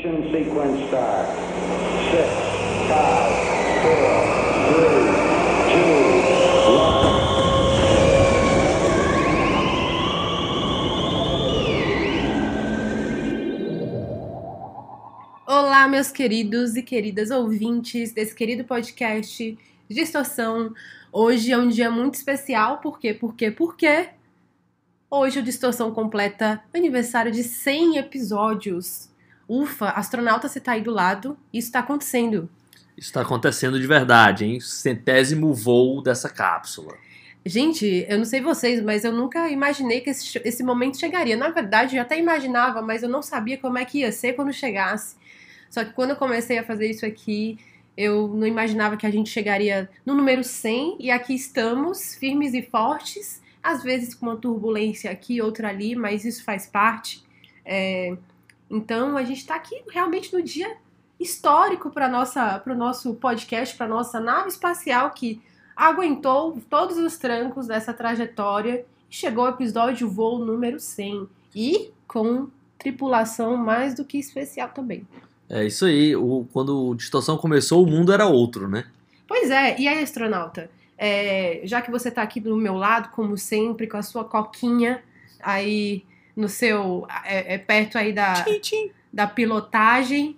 Ignition sequence start. Six, five, four, three, two, one. Olá, meus queridos e queridas ouvintes desse querido podcast Distorção. Hoje é um dia muito especial, por quê? Por quê? Por quê? Hoje o Distorção completa aniversário de 100 episódios. Ufa, astronauta você tá aí do lado, isso tá acontecendo. Isso está acontecendo de verdade, hein? Centésimo voo dessa cápsula. Gente, eu não sei vocês, mas eu nunca imaginei que esse, esse momento chegaria. Na verdade, eu até imaginava, mas eu não sabia como é que ia ser quando chegasse. Só que quando eu comecei a fazer isso aqui, eu não imaginava que a gente chegaria no número 100 e aqui estamos, firmes e fortes, às vezes com uma turbulência aqui, outra ali, mas isso faz parte. É, então a gente está aqui realmente no dia histórico para o nosso podcast, para nossa nave espacial que aguentou todos os trancos dessa trajetória e chegou ao episódio voo número 100 e com tripulação mais do que especial também. É isso aí. O, quando o Distorção começou, o mundo era outro, né? Pois é, e aí, astronauta? É, já que você está aqui do meu lado, como sempre, com a sua coquinha aí no seu. É, é perto aí da, da pilotagem,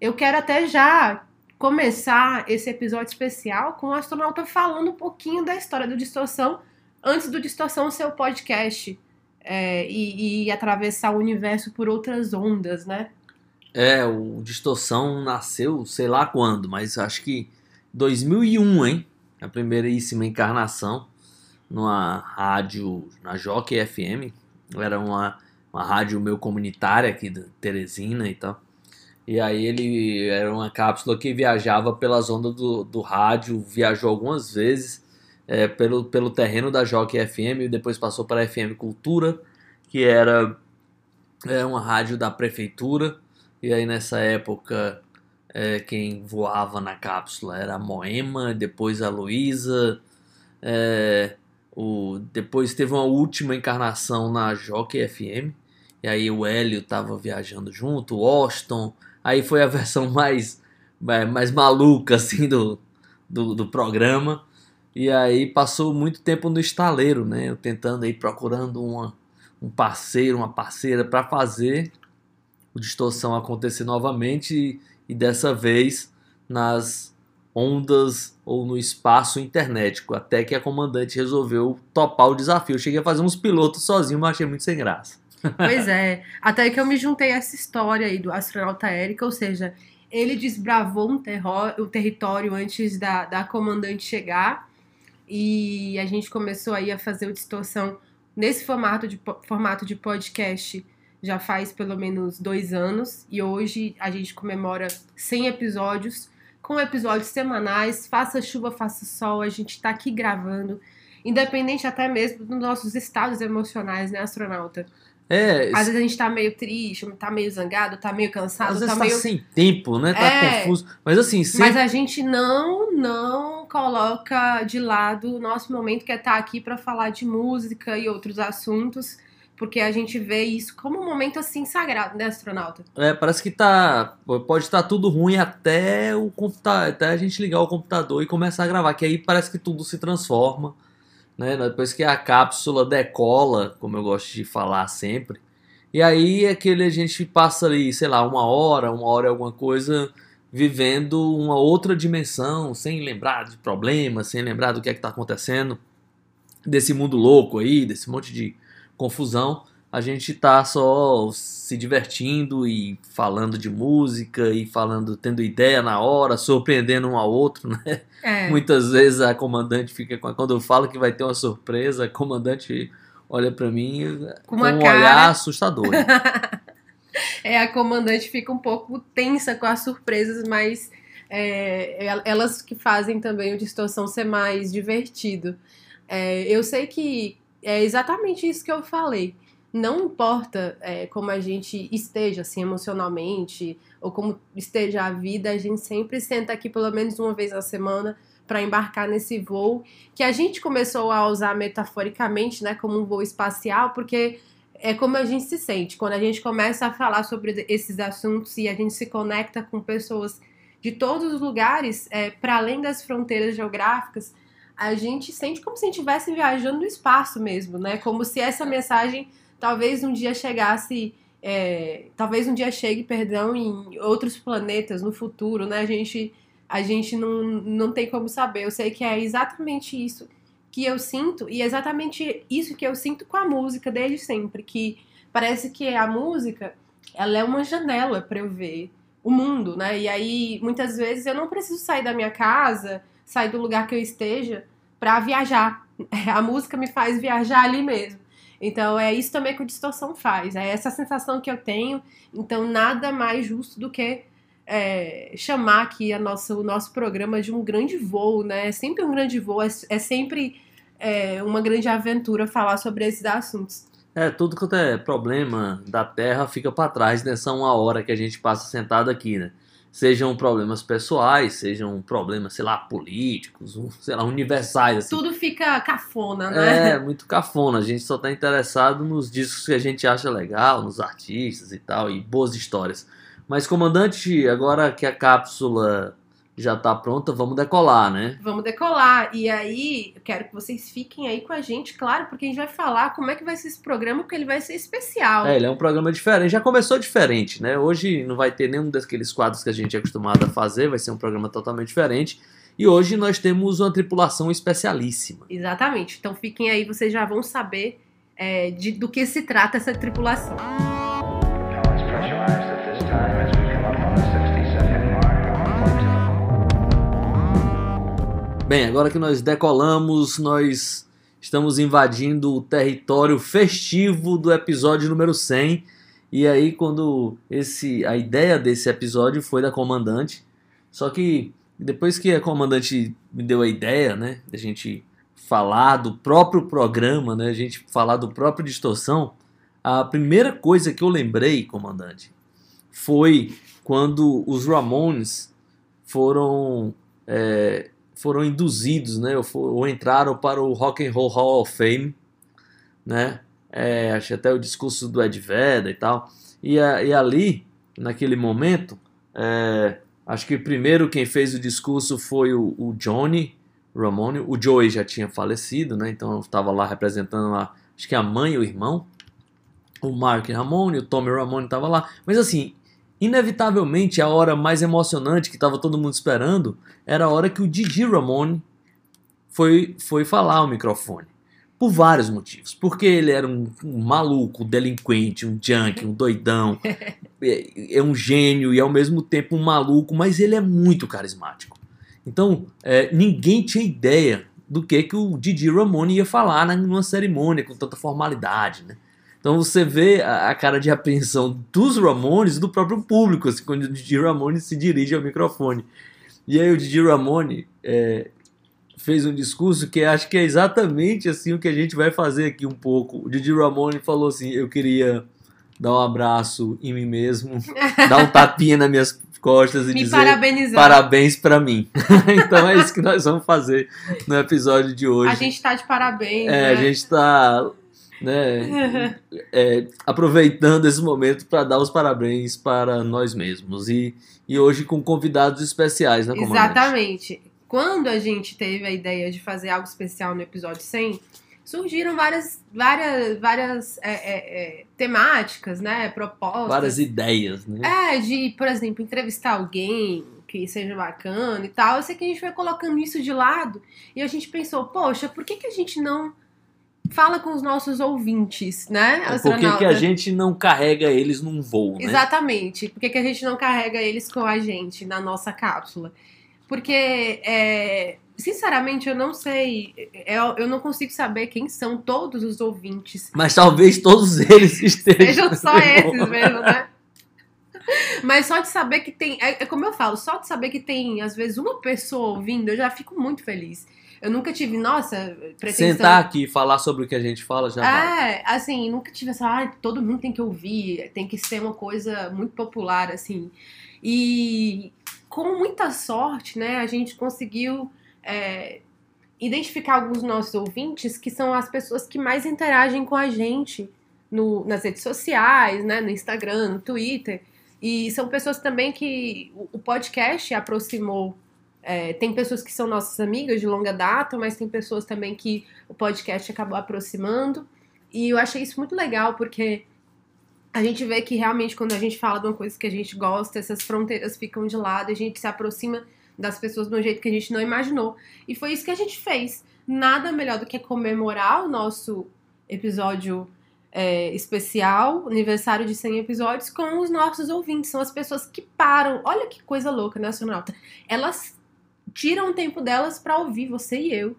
eu quero até já começar esse episódio especial com o astronauta falando um pouquinho da história do Distorção antes do Distorção ser o podcast é, e, e atravessar o universo por outras ondas, né? É, o Distorção nasceu, sei lá quando, mas acho que 2001, hein? A primeiríssima encarnação numa rádio, na Jockey FM. Era uma, uma rádio meu comunitária aqui de Teresina e tal. E aí ele era uma cápsula que viajava pelas ondas do, do rádio, viajou algumas vezes é, pelo, pelo terreno da Jockey FM e depois passou para a FM Cultura, que era é, uma rádio da prefeitura e aí nessa época é, quem voava na cápsula era a Moema, depois a Luísa, é, o, depois teve uma última encarnação na Jockey FM, e aí o Hélio tava viajando junto, o Austin, aí foi a versão mais, mais maluca assim do, do, do programa, e aí passou muito tempo no estaleiro, né, eu tentando aí procurando uma, um parceiro, uma parceira para fazer o distorção acontecer novamente e, e dessa vez nas ondas ou no espaço internetico, até que a comandante resolveu topar o desafio. Eu cheguei a fazer uns pilotos sozinho, mas achei muito sem graça. Pois é, até que eu me juntei a essa história aí do astronauta Érica, ou seja, ele desbravou um, terror, um território antes da, da comandante chegar e a gente começou aí a fazer o distorção nesse formato de, formato de podcast já faz pelo menos dois anos e hoje a gente comemora 100 episódios com episódios semanais, faça chuva, faça sol, a gente está aqui gravando, independente até mesmo dos nossos estados emocionais, né, astronauta? É, Às vezes a gente tá meio triste, tá meio zangado, tá meio cansado, às vezes tá tá meio. sem tempo, né? Tá É. confuso. Mas assim, sempre... Mas a gente não, não coloca de lado o nosso momento que é estar aqui para falar de música e outros assuntos, porque a gente vê isso como um momento assim sagrado, né, astronauta? É, parece que tá. Pode estar tudo ruim até o computador, até a gente ligar o computador e começar a gravar, que aí parece que tudo se transforma. Né? Depois que a cápsula decola, como eu gosto de falar sempre. E aí aquele a gente passa ali, sei lá, uma hora, uma hora alguma coisa, vivendo uma outra dimensão, sem lembrar de problemas, sem lembrar do que é que tá acontecendo, desse mundo louco aí, desse monte de confusão a gente tá só se divertindo e falando de música e falando, tendo ideia na hora, surpreendendo um ao outro, né? É. Muitas vezes a comandante fica com quando eu falo que vai ter uma surpresa, a comandante olha pra mim Com com, um cara. olhar assustador. é, a comandante fica um pouco tensa com as surpresas, mas é, el- elas que fazem também o distorção ser mais divertido. É, eu sei que é exatamente isso que eu falei. Não importa é, como a gente esteja, assim, emocionalmente, ou como esteja a vida, a gente sempre senta aqui pelo menos uma vez na semana para embarcar nesse voo que a gente começou a usar metaforicamente, né, como um voo espacial, porque é como a gente se sente quando a gente começa a falar sobre esses assuntos e a gente se conecta com pessoas de todos os lugares, é, para além das fronteiras geográficas, a gente sente como se a gente estivesse viajando no espaço mesmo, né? Como se essa mensagem talvez um dia chegasse, é, talvez um dia chegue, perdão, em outros planetas no futuro, né? A gente, a gente não, não tem como saber. Eu sei que é exatamente isso que eu sinto e é exatamente isso que eu sinto com a música desde sempre, que parece que a música ela é uma janela para eu ver o mundo, né? E aí muitas vezes eu não preciso sair da minha casa, sair do lugar que eu esteja para viajar. A música me faz viajar ali mesmo. Então é isso também que o distorção faz. É essa sensação que eu tenho. Então nada mais justo do que é, chamar aqui a nossa, o nosso programa de um grande voo, né? É sempre um grande voo, é, é sempre é, uma grande aventura falar sobre esses assuntos. É, tudo quanto é problema da Terra fica para trás nessa uma hora que a gente passa sentado aqui, né? Sejam problemas pessoais, sejam problemas, sei lá, políticos, sei lá, universais. Assim. Tudo fica cafona, né? É, muito cafona. A gente só tá interessado nos discos que a gente acha legal, nos artistas e tal, e boas histórias. Mas, comandante, agora que a cápsula já tá pronta, vamos decolar, né? Vamos decolar. E aí, eu quero que vocês fiquem aí com a gente, claro, porque a gente vai falar como é que vai ser esse programa, porque ele vai ser especial. É, ele é um programa diferente. Já começou diferente, né? Hoje não vai ter nenhum daqueles quadros que a gente é acostumado a fazer, vai ser um programa totalmente diferente. E hoje nós temos uma tripulação especialíssima. Exatamente. Então fiquem aí, vocês já vão saber é, de, do que se trata essa tripulação. Bem, agora que nós decolamos, nós estamos invadindo o território festivo do episódio número 100. E aí, quando esse a ideia desse episódio foi da comandante, só que depois que a comandante me deu a ideia, né, a gente falar do próprio programa, né, a gente falar do próprio distorção, a primeira coisa que eu lembrei, comandante, foi quando os Ramones foram é, foram induzidos, né, ou, for, ou, entraram para o Rock and Roll Hall of Fame, né, é, achei até o discurso do Ed Vedder e tal, e, e ali, naquele momento, é, acho que primeiro quem fez o discurso foi o, o Johnny Ramone, o Joey já tinha falecido, né, então estava lá representando lá, acho que a mãe e o irmão, o Mark Ramone, o Tommy Ramone estava lá, mas assim, Inevitavelmente, a hora mais emocionante que estava todo mundo esperando era a hora que o Didi Ramone foi, foi falar ao microfone. Por vários motivos. Porque ele era um, um maluco, um delinquente, um junkie, um doidão. é, é, um gênio e ao mesmo tempo um maluco, mas ele é muito carismático. Então, é, ninguém tinha ideia do que, que o Didi Ramone ia falar numa cerimônia com tanta formalidade, né? Então você vê a, a, cara de apreensão dos Ramones do próprio público, assim, quando o Didi Ramone se dirige ao microfone. E aí o Didi Ramone é, fez um discurso que acho que é exatamente assim o que a gente vai fazer aqui um pouco. O Didi Ramone falou assim: eu queria dar um abraço em mim mesmo, dar um tapinha nas minhas costas e Me dizer parabenizar. parabéns para mim. então é isso que nós vamos fazer no episódio de hoje. A gente tá de parabéns. É, né? a gente tá né, é, aproveitando esse momento para dar os parabéns para nós mesmos. E, e hoje com convidados especiais, né, comandante? Exatamente. Quando a gente teve a ideia de fazer algo especial no episódio 100, surgiram várias, várias, várias é, é, é, temáticas, né, propostas. Várias ideias, né? É, de, por exemplo, entrevistar alguém que seja bacana e tal. Eu sei que a gente foi colocando isso de lado e a gente pensou, poxa, por que, que a gente não fala com os nossos ouvintes, né? É, por que, que a gente não carrega eles num voo, né? Exatamente. Por que, que a gente não carrega eles com a gente na nossa cápsula? Porque, é, sinceramente, eu não sei, eu, eu não consigo saber quem são todos os ouvintes. Mas talvez todos eles estejam. Sejam só esses mesmo, né? Mas só de saber que tem. É, é como eu falo, só de saber que tem, às vezes, uma pessoa ouvindo, eu já fico muito feliz. Eu nunca tive, nossa, pretensão... Sentar aqui e falar sobre o que a gente fala já É, assim, nunca tive essa, ah, todo mundo tem que ouvir, tem que ser uma coisa muito popular, assim. E com muita sorte, né, a gente conseguiu é, identificar alguns nossos ouvintes que são as pessoas que mais interagem com a gente no, nas redes sociais, né? No Instagram, no Twitter. E são pessoas também que o podcast aproximou. É, tem pessoas que são nossas amigas de longa data, mas tem pessoas também que o podcast acabou aproximando. E eu achei isso muito legal, porque a gente vê que realmente quando a gente fala de uma coisa que a gente gosta, essas fronteiras ficam de lado, a gente se aproxima das pessoas de um jeito que a gente não imaginou. E foi isso que a gente fez. Nada melhor do que comemorar o nosso episódio é, especial, aniversário de 100 episódios, com os nossos ouvintes. São as pessoas que param. Olha que coisa louca, né, astronauta? Elas tiram o tempo delas para ouvir você e eu.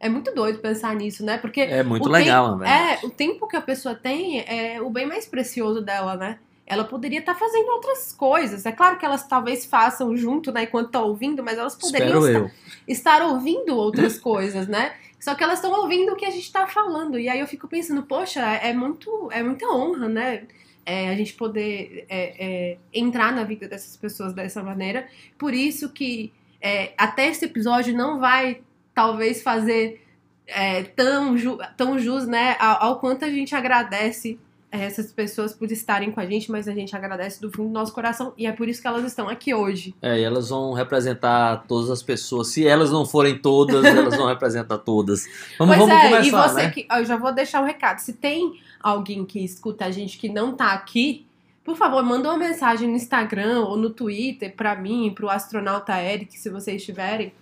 É muito doido pensar nisso, né? Porque É muito legal, né? É, o tempo que a pessoa tem é o bem mais precioso dela, né? Ela poderia estar fazendo outras coisas. É claro que elas talvez façam junto, né, enquanto estão ouvindo, mas elas poderiam estar, estar ouvindo outras coisas, né? Só que elas estão ouvindo o que a gente está falando. E aí eu fico pensando, poxa, é muito, é muita honra, né? É, a gente poder é, é, entrar na vida dessas pessoas dessa maneira. Por isso que é, até esse episódio não vai, talvez, fazer é, tão, ju tão jus, né? Ao, ao quanto a gente agradece é, essas pessoas por estarem com a gente, mas a gente agradece do fundo do nosso coração. E é por isso que elas estão aqui hoje. É, e elas vão representar todas as pessoas. Se elas não forem todas, elas vão representar todas. Vamos, pois vamos é, começar, e você né? que. Eu já vou deixar o recado. Se tem alguém que escuta a gente que não tá aqui, por favor, manda uma mensagem no Instagram ou no Twitter pra mim, pro astronauta Eric, se vocês tiverem,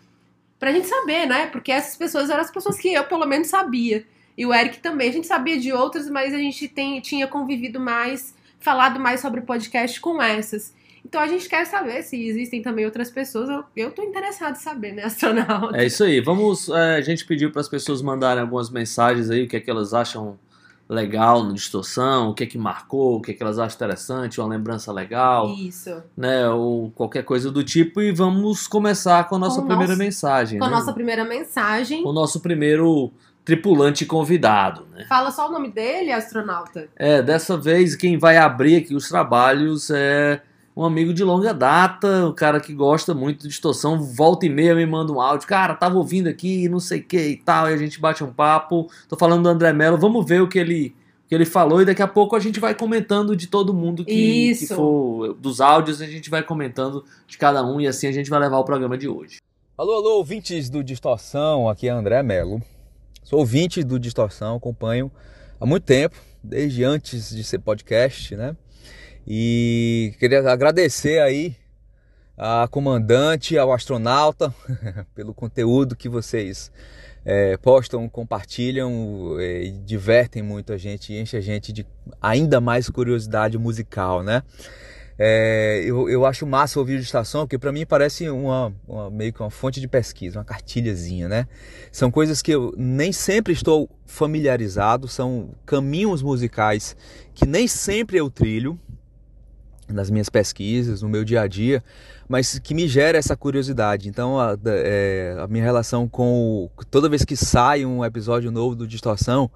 pra gente saber, né? Porque essas pessoas eram as pessoas que eu, pelo menos, sabia. E o Eric também. A gente sabia de outras, mas a gente tem, tinha convivido mais, falado mais sobre podcast com essas. Então a gente quer saber se existem também outras pessoas. Eu, eu tô interessado em saber, né, astronauta? É isso aí. Vamos. é, a gente pediu para as pessoas mandarem algumas mensagens aí, o que é que elas acham legal no distorção, o que é que marcou, o que é que elas acham interessante, uma lembrança legal, Isso. né? Ou qualquer coisa do tipo. E vamos começar com a nossa Com primeira nosso- mensagem. Com a né? nossa primeira mensagem. O nosso primeiro tripulante convidado, né? Fala só o nome dele, astronauta. É, dessa vez quem vai abrir aqui os trabalhos é um amigo de longa data, um cara que gosta muito de distorção, volta e meia me manda um áudio, cara, tava ouvindo aqui, não sei o que e tal, e a gente bate um papo. Tô falando do André Mello, vamos ver o que ele, o que ele falou e daqui a pouco a gente vai comentando de todo mundo que, que Isso. for dos áudios, a gente vai comentando de cada um e assim a gente vai levar o programa de hoje. Alô, alô, ouvintes do Distorção, aqui é André Melo. Sou ouvinte do Distorção, acompanho há muito tempo, desde antes de ser podcast, né? E queria agradecer aí a comandante, ao astronauta, pelo conteúdo que vocês eh, postam, compartilham e divertem muito a gente, enche a gente de ainda mais curiosidade musical, né? É, eu, eu acho massa ouvir de estação, porque para mim parece uma, uma- meio que uma fonte de pesquisa, uma cartilhazinha, né? São coisas que eu nem sempre estou familiarizado, são caminhos musicais que nem sempre eu trilho nas minhas pesquisas, no meu dia a dia, mas que me gera essa curiosidade. Então, a, é, a minha relação com o, toda vez que sai um episódio novo do Distorção,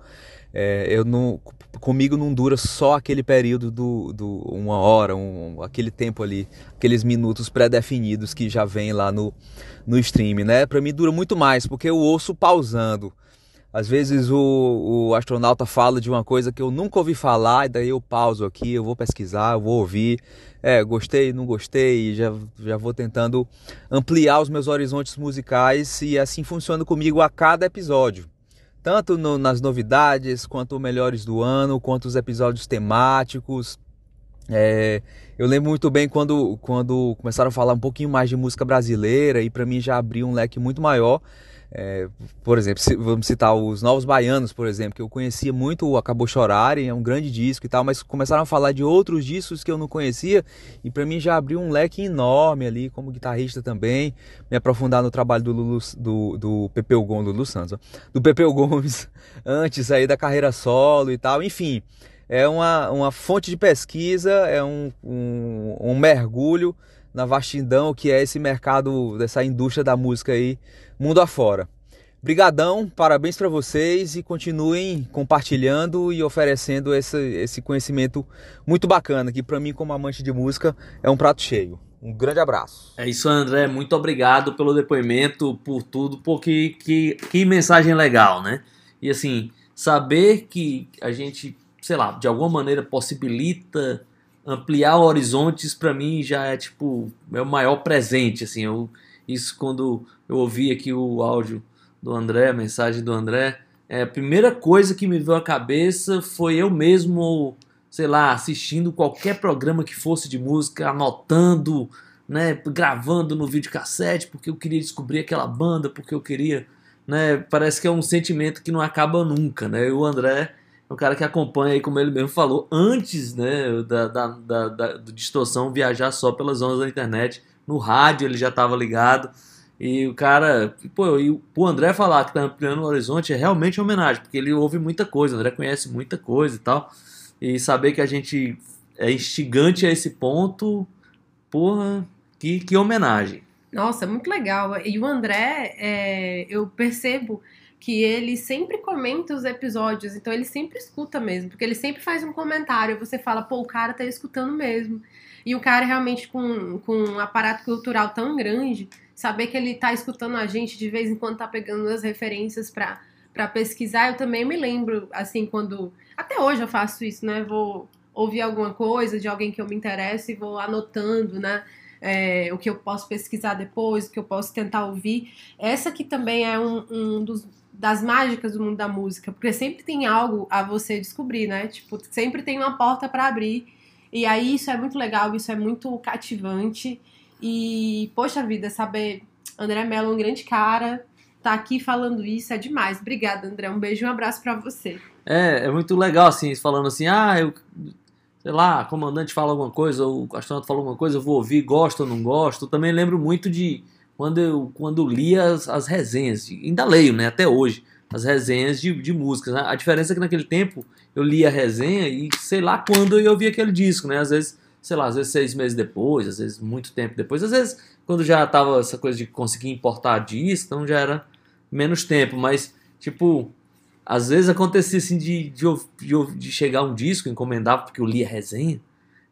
é, eu não, comigo não dura só aquele período do, do uma hora, um, aquele tempo ali, aqueles minutos pré-definidos que já vem lá no, no stream, né? Para mim dura muito mais, porque eu ouço pausando. Às vezes o, o astronauta fala de uma coisa que eu nunca ouvi falar, e daí eu pauso aqui, eu vou pesquisar, eu vou ouvir. É, gostei, não gostei, já, já vou tentando ampliar os meus horizontes musicais e assim funciona comigo a cada episódio tanto no- nas novidades, quanto melhores do ano, quanto os episódios temáticos. É, eu lembro muito bem quando, quando começaram a falar um pouquinho mais de música brasileira e para mim já abriu um leque muito maior. É, por exemplo, vamos citar os Novos Baianos, por exemplo, que eu conhecia muito o Acabou Chorarem, é um grande disco e tal, mas começaram a falar de outros discos que eu não conhecia e para mim já abriu um leque enorme ali, como guitarrista também, me aprofundar no trabalho do, Lulu, do, do Pepeu Gomes, Lulu Santos, do Pepeu Gomes, antes aí da carreira solo e tal, enfim, é uma, uma fonte de pesquisa, é um, um, um mergulho na vastidão que é esse mercado, dessa indústria da música aí, mundo afora. Brigadão, parabéns para vocês e continuem compartilhando e oferecendo esse, esse conhecimento muito bacana, que para mim como amante de música é um prato cheio. Um grande abraço. É isso, André. Muito obrigado pelo depoimento, por tudo, porque que, que mensagem legal, né? E assim, saber que a gente sei lá, de alguma maneira possibilita ampliar horizontes, para mim já é tipo é o maior presente, assim. Eu, isso quando eu ouvi aqui o áudio do André, a mensagem do André, é, a primeira coisa que me veio à cabeça foi eu mesmo, sei lá, assistindo qualquer programa que fosse de música, anotando, né, gravando no videocassete, porque eu queria descobrir aquela banda, porque eu queria, né, parece que é um sentimento que não acaba nunca, né? E o André é um cara que acompanha aí, como ele mesmo falou, antes, né, da, da, da, da distorção viajar só pelas zonas da internet, no rádio ele já estava ligado. E o cara, pô, e o André falar que tá ampliando o horizonte é realmente homenagem, porque ele ouve muita coisa, o André conhece muita coisa e tal. E saber que a gente é instigante a esse ponto, porra, que, que homenagem. Nossa, muito legal. E o André, é, eu percebo que ele sempre comenta os episódios, então ele sempre escuta mesmo, porque ele sempre faz um comentário, você fala, pô, o cara tá escutando mesmo. E o cara realmente com, com um aparato cultural tão grande, saber que ele tá escutando a gente de vez em quando tá pegando as referências para para pesquisar, eu também me lembro, assim, quando. Até hoje eu faço isso, né? Vou ouvir alguma coisa de alguém que eu me interesso e vou anotando, né? É, o que eu posso pesquisar depois, o que eu posso tentar ouvir. Essa aqui também é um, um dos, das mágicas do mundo da música, porque sempre tem algo a você descobrir, né? Tipo, sempre tem uma porta para abrir. E aí isso é muito legal, isso é muito cativante. E, poxa vida, saber André Mello, um grande cara, tá aqui falando isso é demais. Obrigada, André. Um beijo e um abraço para você. É, é muito legal, assim, falando assim, ah, eu, sei lá, comandante fala alguma coisa, ou o astronauta fala alguma coisa, eu vou ouvir, gosto ou não gosto. Também lembro muito de quando eu quando lia as, as resenhas, ainda leio, né, até hoje, as resenhas de, de músicas. Né? A diferença é que naquele tempo eu lia a resenha e sei lá quando eu ouvia aquele disco, né? Às vezes sei lá, às vezes seis meses depois, às vezes muito tempo depois, às vezes quando já tava essa coisa de conseguir importar disco, então já era menos tempo, mas tipo, às vezes acontecia assim de, de, de, de chegar um disco, encomendava porque eu lia resenha,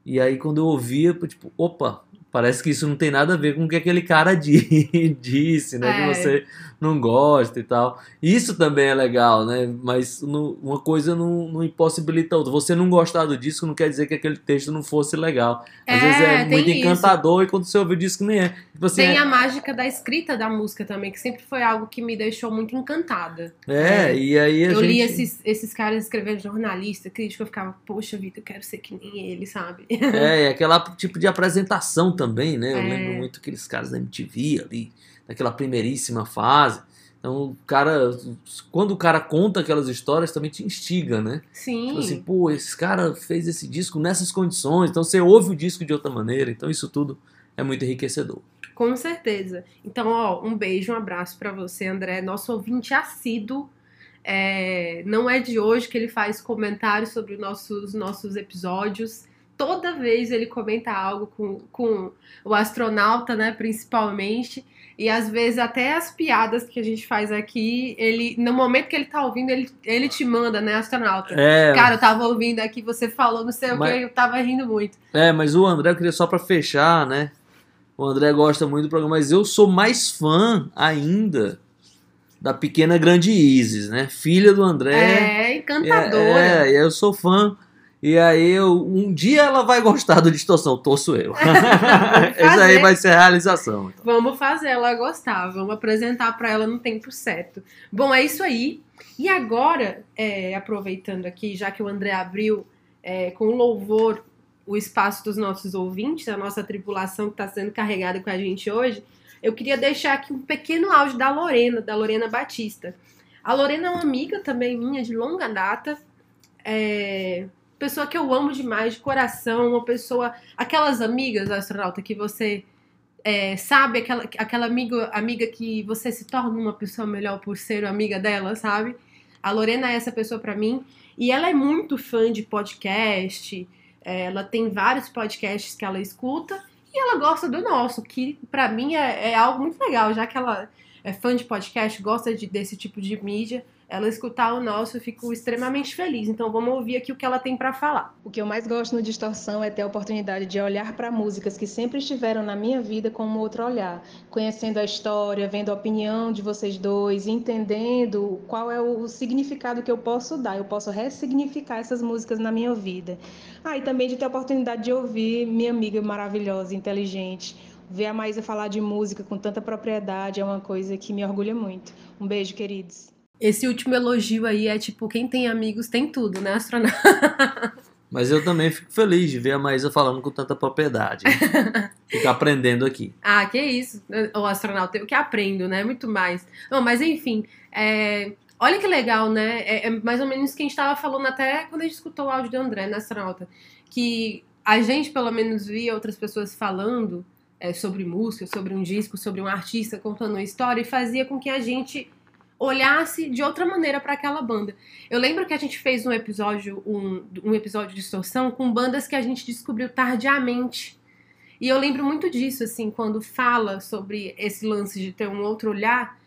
e aí quando eu ouvia, tipo, opa, parece que isso não tem nada a ver com o que aquele cara disse, né? É. Que você não gosta e tal. Isso também é legal, né? Mas no, uma coisa não, não, impossibilita a outra. Você não gostar do disco não quer dizer que aquele texto não fosse legal. Às é, vezes é muito encantador isso. e quando você ouve o disco nem é. Tipo assim, tem é... a mágica da escrita da música também, que sempre foi algo que me deixou muito encantada. É, é. e aí a Eu gente... li esses, esses caras escrevendo jornalista, crítico, eu ficava, poxa vida, eu quero ser que nem ele, sabe? É, e aquela tipo de apresentação também, né? Eu é. lembro muito aqueles caras da MTV ali naquela primeiríssima fase. Então, o cara, quando o cara conta aquelas histórias, também te instiga, né? Sim. Tipo assim, pô, esse cara fez esse disco nessas condições, então você ouve o disco de outra maneira, então isso tudo é muito enriquecedor. Com certeza. Então, ó, um beijo, um abraço para você, André, nosso ouvinte assíduo. É, não é de hoje que ele faz comentários sobre nossos, nossos episódios toda vez ele comenta algo com, com o astronauta, né, principalmente. E às vezes até as piadas que a gente faz aqui, ele no momento que ele tá ouvindo, ele, ele te manda, né, astronauta. É, Cara, eu tava ouvindo aqui, você falou, não sei mas, o que, eu tava rindo muito. É, mas o André, eu queria só para fechar, né? O André gosta muito do programa, mas eu sou mais fã ainda da pequena grande Isis, né? Filha do André. É, encantadora. É, é eu sou fã e aí, eu, um dia ela vai gostar do distorção, torço eu. Essa aí vai ser a realização. Então. Vamos fazer ela gostar, vamos apresentar para ela no tempo certo. Bom, é isso aí. E agora, é, aproveitando aqui, já que o André abriu é, com louvor o espaço dos nossos ouvintes, a nossa tripulação que está sendo carregada com a gente hoje, eu queria deixar aqui um pequeno áudio da Lorena, da Lorena Batista. A Lorena é uma amiga também minha de longa data. É, pessoa que eu amo demais, de coração, uma pessoa. Aquelas amigas, astronauta, que você é, sabe, aquela, aquela amiga, amiga que você se torna uma pessoa melhor por ser amiga dela, sabe? A Lorena é essa pessoa para mim. E ela é muito fã de podcast. É, ela tem vários podcasts que ela escuta. E ela gosta do nosso, que para mim é, é, algo muito legal, já que ela é fã de podcast, gosta de, desse tipo de mídia. Ela escutar o nosso, eu fico extremamente feliz. Então vamos ouvir aqui o que ela tem para falar. O que eu mais gosto no Distorção é ter a oportunidade de olhar para músicas que sempre estiveram na minha vida com um outro olhar, conhecendo a história, vendo a opinião de vocês dois, entendendo qual é o significado que eu posso dar, eu posso ressignificar essas músicas na minha vida. Ah, e também de ter a oportunidade de ouvir minha amiga maravilhosa, inteligente, ver a Maísa falar de música com tanta propriedade é uma coisa que me orgulha muito. Um beijo, queridos. Esse último elogio aí é tipo, quem tem amigos tem tudo, né, astronauta? Mas eu também fico feliz de ver a Maísa falando com tanta propriedade. Fico aprendendo aqui. Ah, que isso. O astronauta, eu que aprendo, né? Muito mais. Não, mas enfim, é... olha que legal, né? É, é mais ou menos o que a gente estava falando até quando a gente escutou o áudio do André, né, astronauta? Que a gente, pelo menos, via outras pessoas falando é, sobre música, sobre um disco, sobre um artista contando uma história e fazia com que a gente olhasse de outra maneira para aquela banda. Eu lembro que a gente fez um episódio, um, um episódio de distorção com bandas que a gente descobriu tardiamente. E eu lembro muito disso, assim, quando fala sobre esse lance de ter um outro olhar.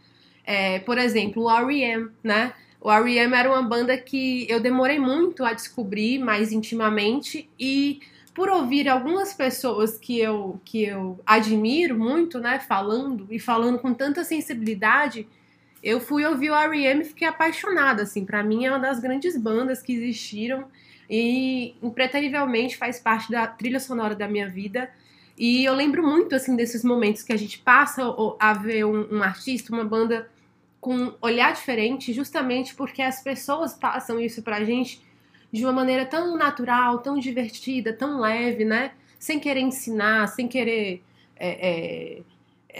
É, por exemplo, o R.E.M., né? O R.E.M. era uma banda que eu demorei muito a descobrir mais intimamente e por ouvir algumas pessoas que eu, que eu admiro muito, né, falando e falando com tanta sensibilidade, eu fui ouvir o R.E.M. e fiquei apaixonada, assim, para mim é uma das grandes bandas que existiram e impreterivelmente faz parte da trilha sonora da minha vida. E eu lembro muito, assim, desses momentos que a gente passa a ver um, um artista, uma banda com um olhar diferente, justamente porque as pessoas passam isso pra gente de uma maneira tão natural, tão divertida, tão leve, né? Sem querer ensinar, sem querer é, é,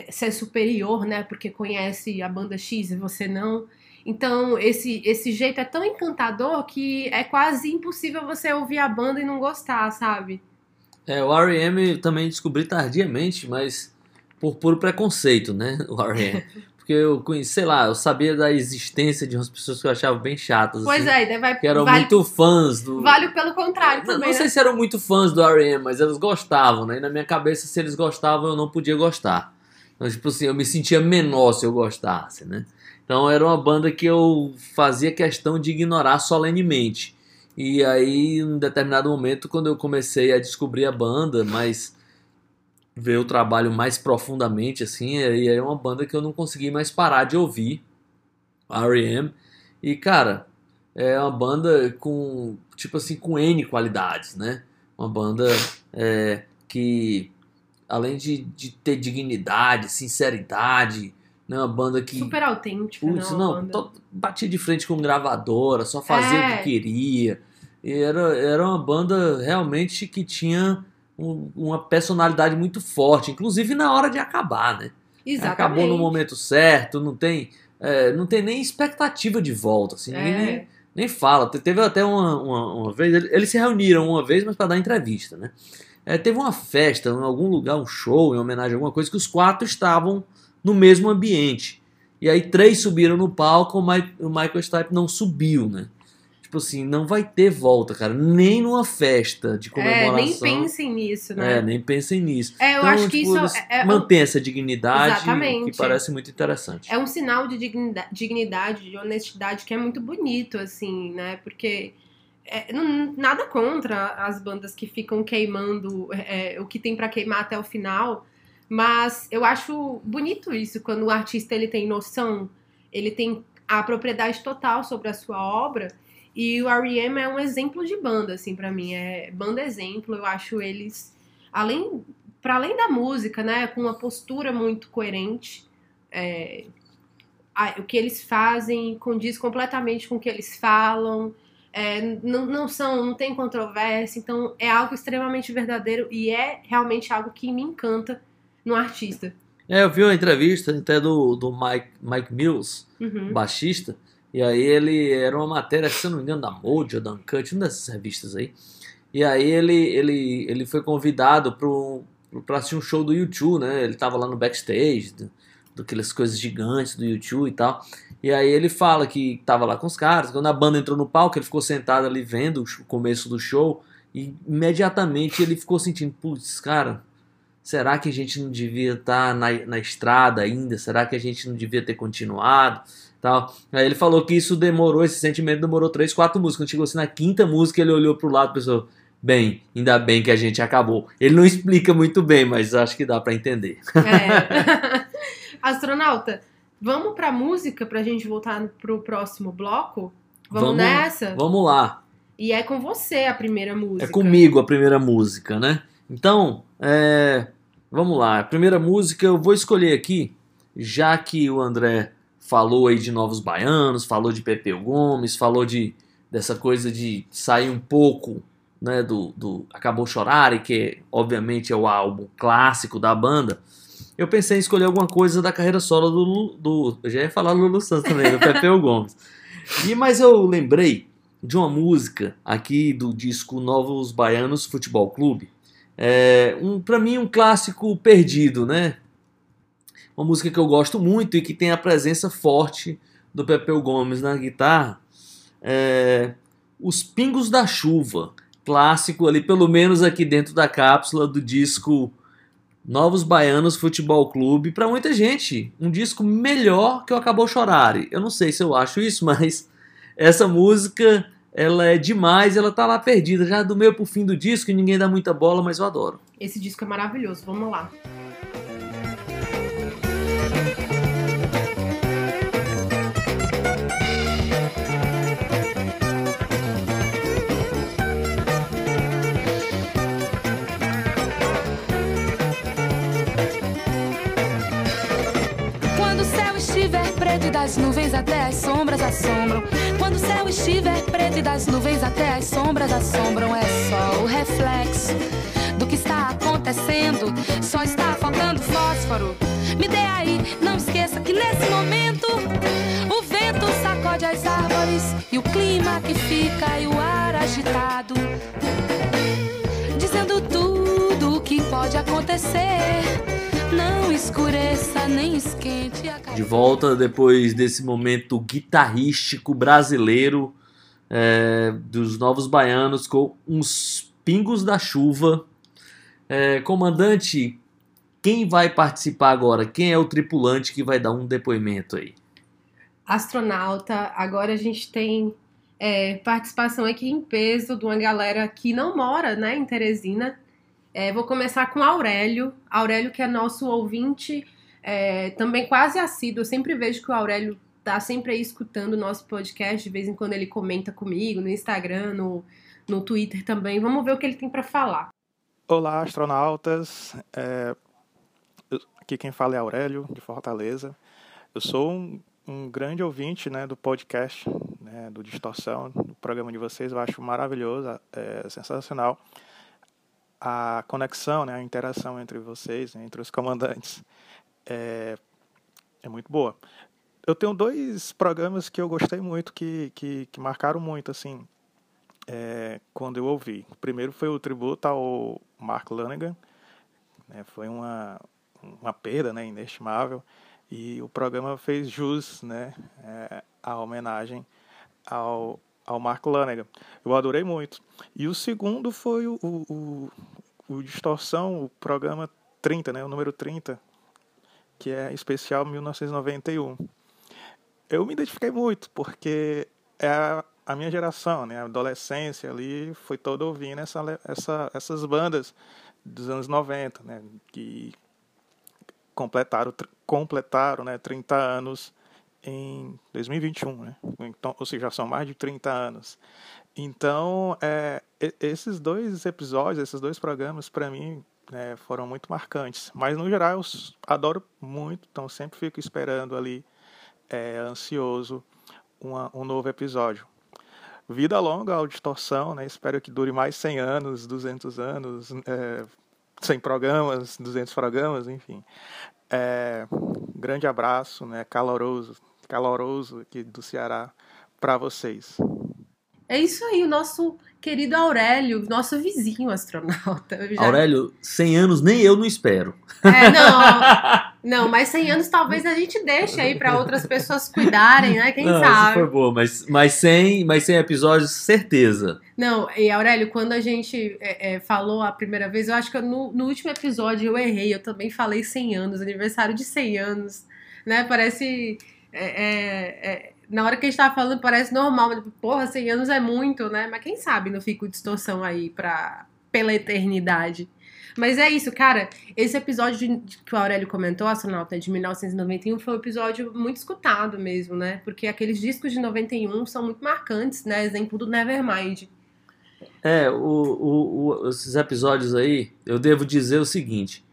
ser superior, né? Porque conhece a banda X e você não. Então, esse, esse jeito é tão encantador que é quase impossível você ouvir a banda e não gostar, sabe? É, o R.E.M. também descobri tardiamente, mas por puro preconceito, né? O R.E.M. Porque eu conheci, sei lá, eu sabia da existência de umas pessoas que eu achava bem chatas. Pois assim, é, vai, que eram vale, muito fãs do. Vale pelo contrário não, também. não sei né? se eram muito fãs do R.E.M., mas eles gostavam, né? E na minha cabeça, se eles gostavam, eu não podia gostar. Então, tipo assim, eu me sentia menor se eu gostasse, né? Então era uma banda que eu fazia questão de ignorar solenemente. E aí, em um determinado momento, quando eu comecei a descobrir a banda, mas ver o trabalho mais profundamente, assim, e é uma banda que eu não consegui mais parar de ouvir, R.E.M. E, cara, é uma banda com, tipo assim, com N qualidades, né? Uma banda é, que além de, de ter dignidade, sinceridade, né? Uma banda que. Super autêntica, Putz, né, não, to- batia de frente com gravadora, só fazia É. o que queria. E era, era uma banda realmente que tinha um- uma personalidade muito forte, inclusive na hora de acabar, né? Exatamente. Acabou no momento certo, não tem, é, não tem nem expectativa de volta, assim, ninguém É. nem, nem fala. Te- Teve até uma, uma, uma vez, ele- eles se reuniram uma vez, mas para dar entrevista, né? É, teve uma festa em algum lugar, um show, em homenagem a alguma coisa, que os quatro estavam no mesmo ambiente. E aí três subiram no palco, o, Mi- o Michael Stipe não subiu, né? Tipo assim, não vai ter volta, cara. Nem numa festa de É, comemoração. nem pensem nisso, né? É, nem pensem nisso. É, eu Então, acho que tipo, isso eles é, é, mantêm essa dignidade Exatamente. que parece muito interessante. é um sinal de dignidade, de honestidade que é muito bonito, assim, né? Porque é, não- nada contra as bandas que ficam queimando é, o que tem pra queimar até o final, mas eu acho bonito isso quando o artista ele tem noção, ele tem a propriedade total sobre a sua obra. E o R.E.M. é um exemplo de banda, assim, pra mim. É banda exemplo. Eu acho eles, além, para além da música, né, com uma postura muito coerente. é, a- o que eles fazem condiz completamente com o que eles falam. É, não, não são, não tem controvérsia. Então é algo extremamente verdadeiro e é realmente algo que me encanta no artista. É, eu vi uma entrevista até do, do Mike, Mike Mills, Uhum. baixista, e aí ele era uma matéria, se eu não me engano, da Mojo, ou da Uncut, uma dessas revistas aí. E aí ele, ele, ele foi convidado pra assistir um show do YouTube, né? Ele tava lá no backstage, daquelas coisas gigantes do YouTube e tal. E aí ele fala que tava lá com os caras, quando a banda entrou no palco, ele ficou sentado ali vendo o começo do show, e imediatamente ele ficou sentindo, putz, cara, será que a gente não devia estar na, na estrada ainda? Será que a gente não devia ter continuado? Tal. Aí ele falou que isso demorou, esse sentimento demorou três, quatro músicas. Quando chegou assim na quinta música, ele olhou pro lado e pensou: bem, ainda bem que a gente acabou. Ele não explica muito bem, mas acho que dá para entender. É. Astronauta, vamos pra música pra gente voltar pro próximo bloco? Vamos, Vamos- nessa? Vamos lá. E é com você a primeira música. É comigo a primeira música, né? Então, é, vamos lá. A primeira música eu vou escolher aqui, já que o André falou aí de Novos Baianos, falou de Pepeu Gomes, falou de dessa coisa de sair um pouco né, do, do Acabou Chorar, que obviamente é o álbum clássico da banda. Eu pensei em escolher alguma coisa da carreira solo do, do já ia falar Lulu Santos também, do Pepeu Gomes. E, mas eu lembrei de uma música aqui do disco Novos Baianos Futebol Clube. É, um, para mim, um clássico perdido, né? Uma música que eu gosto muito e que tem a presença forte do Pepeu Gomes na guitarra. É, Os Pingos da Chuva, clássico ali, pelo menos aqui dentro da cápsula do disco Novos Baianos Futebol Clube. Para muita gente, um disco melhor que o Acabou Chorar. Eu não sei se eu acho isso, mas essa música ela é demais, ela tá lá perdida, já do meio pro fim do disco, e ninguém dá muita bola, mas eu adoro. Esse disco é maravilhoso, vamos lá. Estiver preto e das nuvens até as sombras assombram. Quando o céu estiver preto e das nuvens até as sombras assombram, é só o reflexo do que está acontecendo. Só está faltando fósforo. Me dê aí, não esqueça que nesse momento o vento sacode as árvores e o clima que fica e o ar agitado. Dizendo tudo o que pode acontecer. Não escureça, nem esquente a De volta depois desse momento guitarrístico brasileiro é, dos Novos Baianos com uns pingos da chuva. É, comandante, quem vai participar agora? Quem é o tripulante que vai dar um depoimento aí? Astronauta, agora a gente tem é, participação aqui em peso de uma galera que não mora né, em Teresina. É, vou começar com Aurélio. Aurélio, que é nosso ouvinte, é, também quase assíduo. Eu sempre vejo que o Aurélio tá sempre aí escutando o nosso podcast. De vez em quando ele comenta comigo no Instagram, no, no Twitter também. Vamos ver o que ele tem para falar. Olá, astronautas. É, aqui quem fala é Aurélio, de Fortaleza. Eu sou um, um grande ouvinte né, do podcast, né, do Distorção, do programa de vocês. Eu acho maravilhoso, é sensacional a conexão, né, a interação entre vocês, né, entre os comandantes. É, é muito boa. Eu tenho dois programas que eu gostei muito, que, que, que marcaram muito, assim, é, quando eu ouvi. O primeiro foi o tributo ao Mark Lanegan, né, foi uma, uma perda né, inestimável, e o programa fez jus né, é, à homenagem ao, ao Mark Lanegan. Eu adorei muito. E o segundo foi o, o, o, o Distorção, o programa 30, né, o número 30, que é especial 1991. Eu me identifiquei muito, porque é a, a minha geração, né, a adolescência ali, foi toda ouvindo essa, essa, essas bandas dos anos 90, né, que completaram, completaram né, 30 anos em 2021, né? Então, ou seja, já são mais de 30 anos. Então, é, esses dois episódios, esses dois programas, para mim, né, foram muito marcantes. Mas, no geral, eu adoro muito, então sempre fico esperando ali, é, ansioso, uma, um novo episódio. Vida longa ao Distorção, né? Espero que dure mais 100 anos, 200 anos, é, 100 programas, 200 programas, enfim. É, grande abraço, né? Caloroso, caloroso aqui do Ceará para vocês. É isso aí, o nosso querido Aurélio, nosso vizinho astronauta. Já- Aurélio, 100 anos nem eu não espero. É, não, Não, mas 100 anos talvez a gente deixe aí pra outras pessoas cuidarem, né? Quem Não, sabe? Foi boa, mas, mas, 100, mas 100 episódios, certeza. Não, e Aurélio, quando a gente é, é, falou a primeira vez, eu acho que eu- no, no último episódio eu errei, eu também falei 100 anos, aniversário de 100 anos, né? Parece. é, é, é, na hora que a gente tava falando, parece normal, mas, porra, 100 anos é muito, né? Mas quem sabe não fica com distorção aí pra, pela eternidade. Mas é isso, cara. Esse episódio de- que o Aurélio comentou, Astronauta, de 1991, foi um episódio muito escutado mesmo, né? Porque aqueles discos de 91 são muito marcantes, né? Exemplo do Nevermind. É, o, o- o- esses episódios aí, eu devo dizer o seguinte.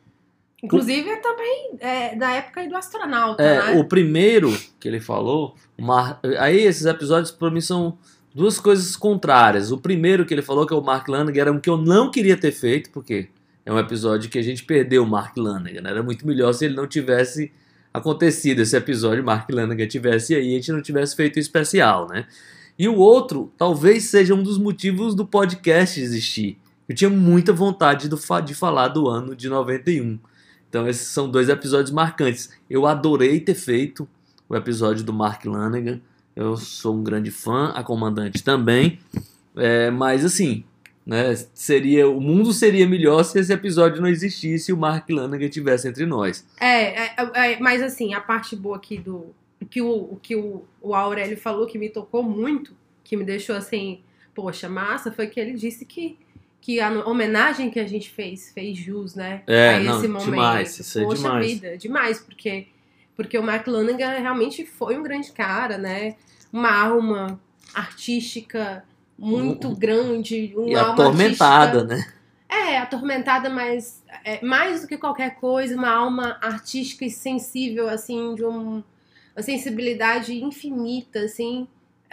Inclusive, é também é, da época do astronauta, É, né? o primeiro que ele falou, Mar- aí esses episódios pra mim são duas coisas contrárias. O primeiro que ele falou, que é o Mark Lanigan, era um que eu não queria ter feito, porque é um episódio que a gente perdeu o Mark Lanigan. né? Era muito melhor se ele não tivesse acontecido esse episódio, Mark Lanigan tivesse aí e a gente não tivesse feito o especial, né? E o outro, talvez seja um dos motivos do podcast existir. Eu tinha muita vontade de falar do ano de 91. Então esses são dois episódios marcantes. Eu adorei ter feito o episódio do Mark Lanigan. Eu sou um grande fã, a comandante também. É, mas assim, né, seria o mundo seria melhor se esse episódio não existisse e o Mark Lanigan estivesse entre nós. É, é, é, mas assim, a parte boa aqui do. que o, que o, o Aurélio falou que me tocou muito, que me deixou assim, poxa, massa, foi que ele disse que, que a homenagem que a gente fez fez jus, né? É, a não, esse momento. demais, isso é poxa demais. vida, demais, porque, porque o Mark Lanigan realmente foi um grande cara, né? Uma alma artística muito Um- grande, uma e alma atormentada, artística- né? é, atormentada, mas é, mais do que qualquer coisa, uma alma artística e sensível, assim, de um- uma sensibilidade infinita, assim.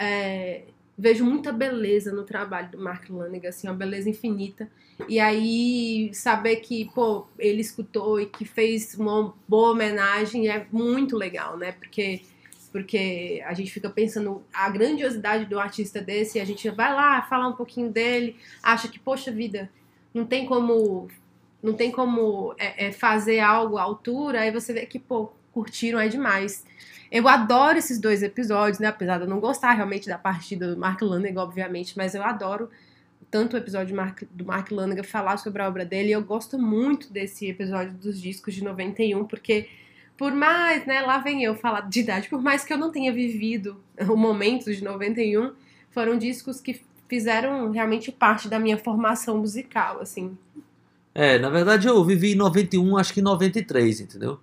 é, vejo muita beleza no trabalho do Mark Lanigan, assim, uma beleza infinita. E aí, saber que, pô, ele escutou e que fez uma boa homenagem é muito legal, né? Porque porque a gente fica pensando a grandiosidade do artista desse e a gente vai lá falar um pouquinho dele, acha que, poxa vida, não tem como não tem como é, é, fazer algo à altura, aí você vê que, pô, curtiram é demais. Eu adoro esses dois episódios, né? Apesar de eu não gostar realmente da partida do Mark Lanigan, obviamente, mas eu adoro tanto o episódio do Mark, Lanigan falar sobre a obra dele. E eu gosto muito desse episódio dos discos de 91, porque por mais, né, lá vem eu falar de idade, por mais que eu não tenha vivido o momento de 91, foram discos que fizeram realmente parte da minha formação musical, assim. É, na verdade eu vivi em 91, acho que em 93, entendeu?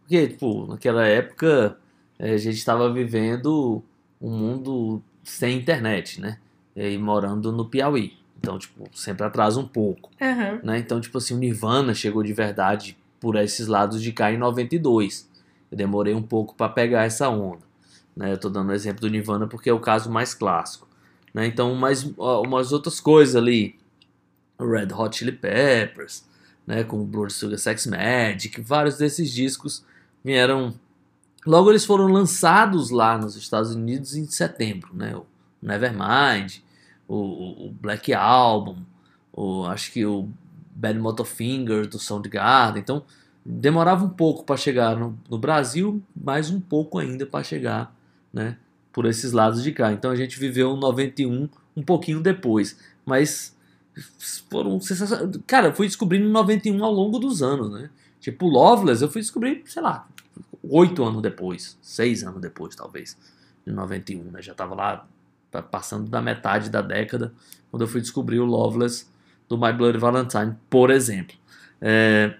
Porque, tipo, naquela época eh, a gente estava vivendo um mundo sem internet, né? E morando no Piauí. Então, tipo, sempre atrasa um pouco, Aham. né? Então, tipo assim, o Nirvana chegou de verdade por esses lados de cá em 92. Eu demorei um pouco para pegar essa onda, né? Eu tô dando o exemplo do Nirvana porque é o caso mais clássico, né? Então, mais umas outras coisas ali, Red Hot Chili Peppers, né, com Blood Sugar Sex Magic, vários desses discos vieram. Logo eles foram lançados lá nos Estados Unidos em setembro, né? O Nevermind, o- o Black Album, o, acho que o Bad Motorfinger do Soundgarden. Então demorava um pouco para chegar no, no Brasil, mais um pouco ainda para chegar, né? Por esses lados de cá. Então a gente viveu um 91 um pouquinho depois, mas foram sensacionais. Cara, eu fui descobrindo em 91 ao longo dos anos, né? Tipo, Loveless eu fui descobrir, sei lá, oito anos depois, seis anos depois, talvez, de 91, né? Já tava lá pa- passando da metade da década quando eu fui descobrir o Loveless do My Bloody Valentine, por exemplo. É,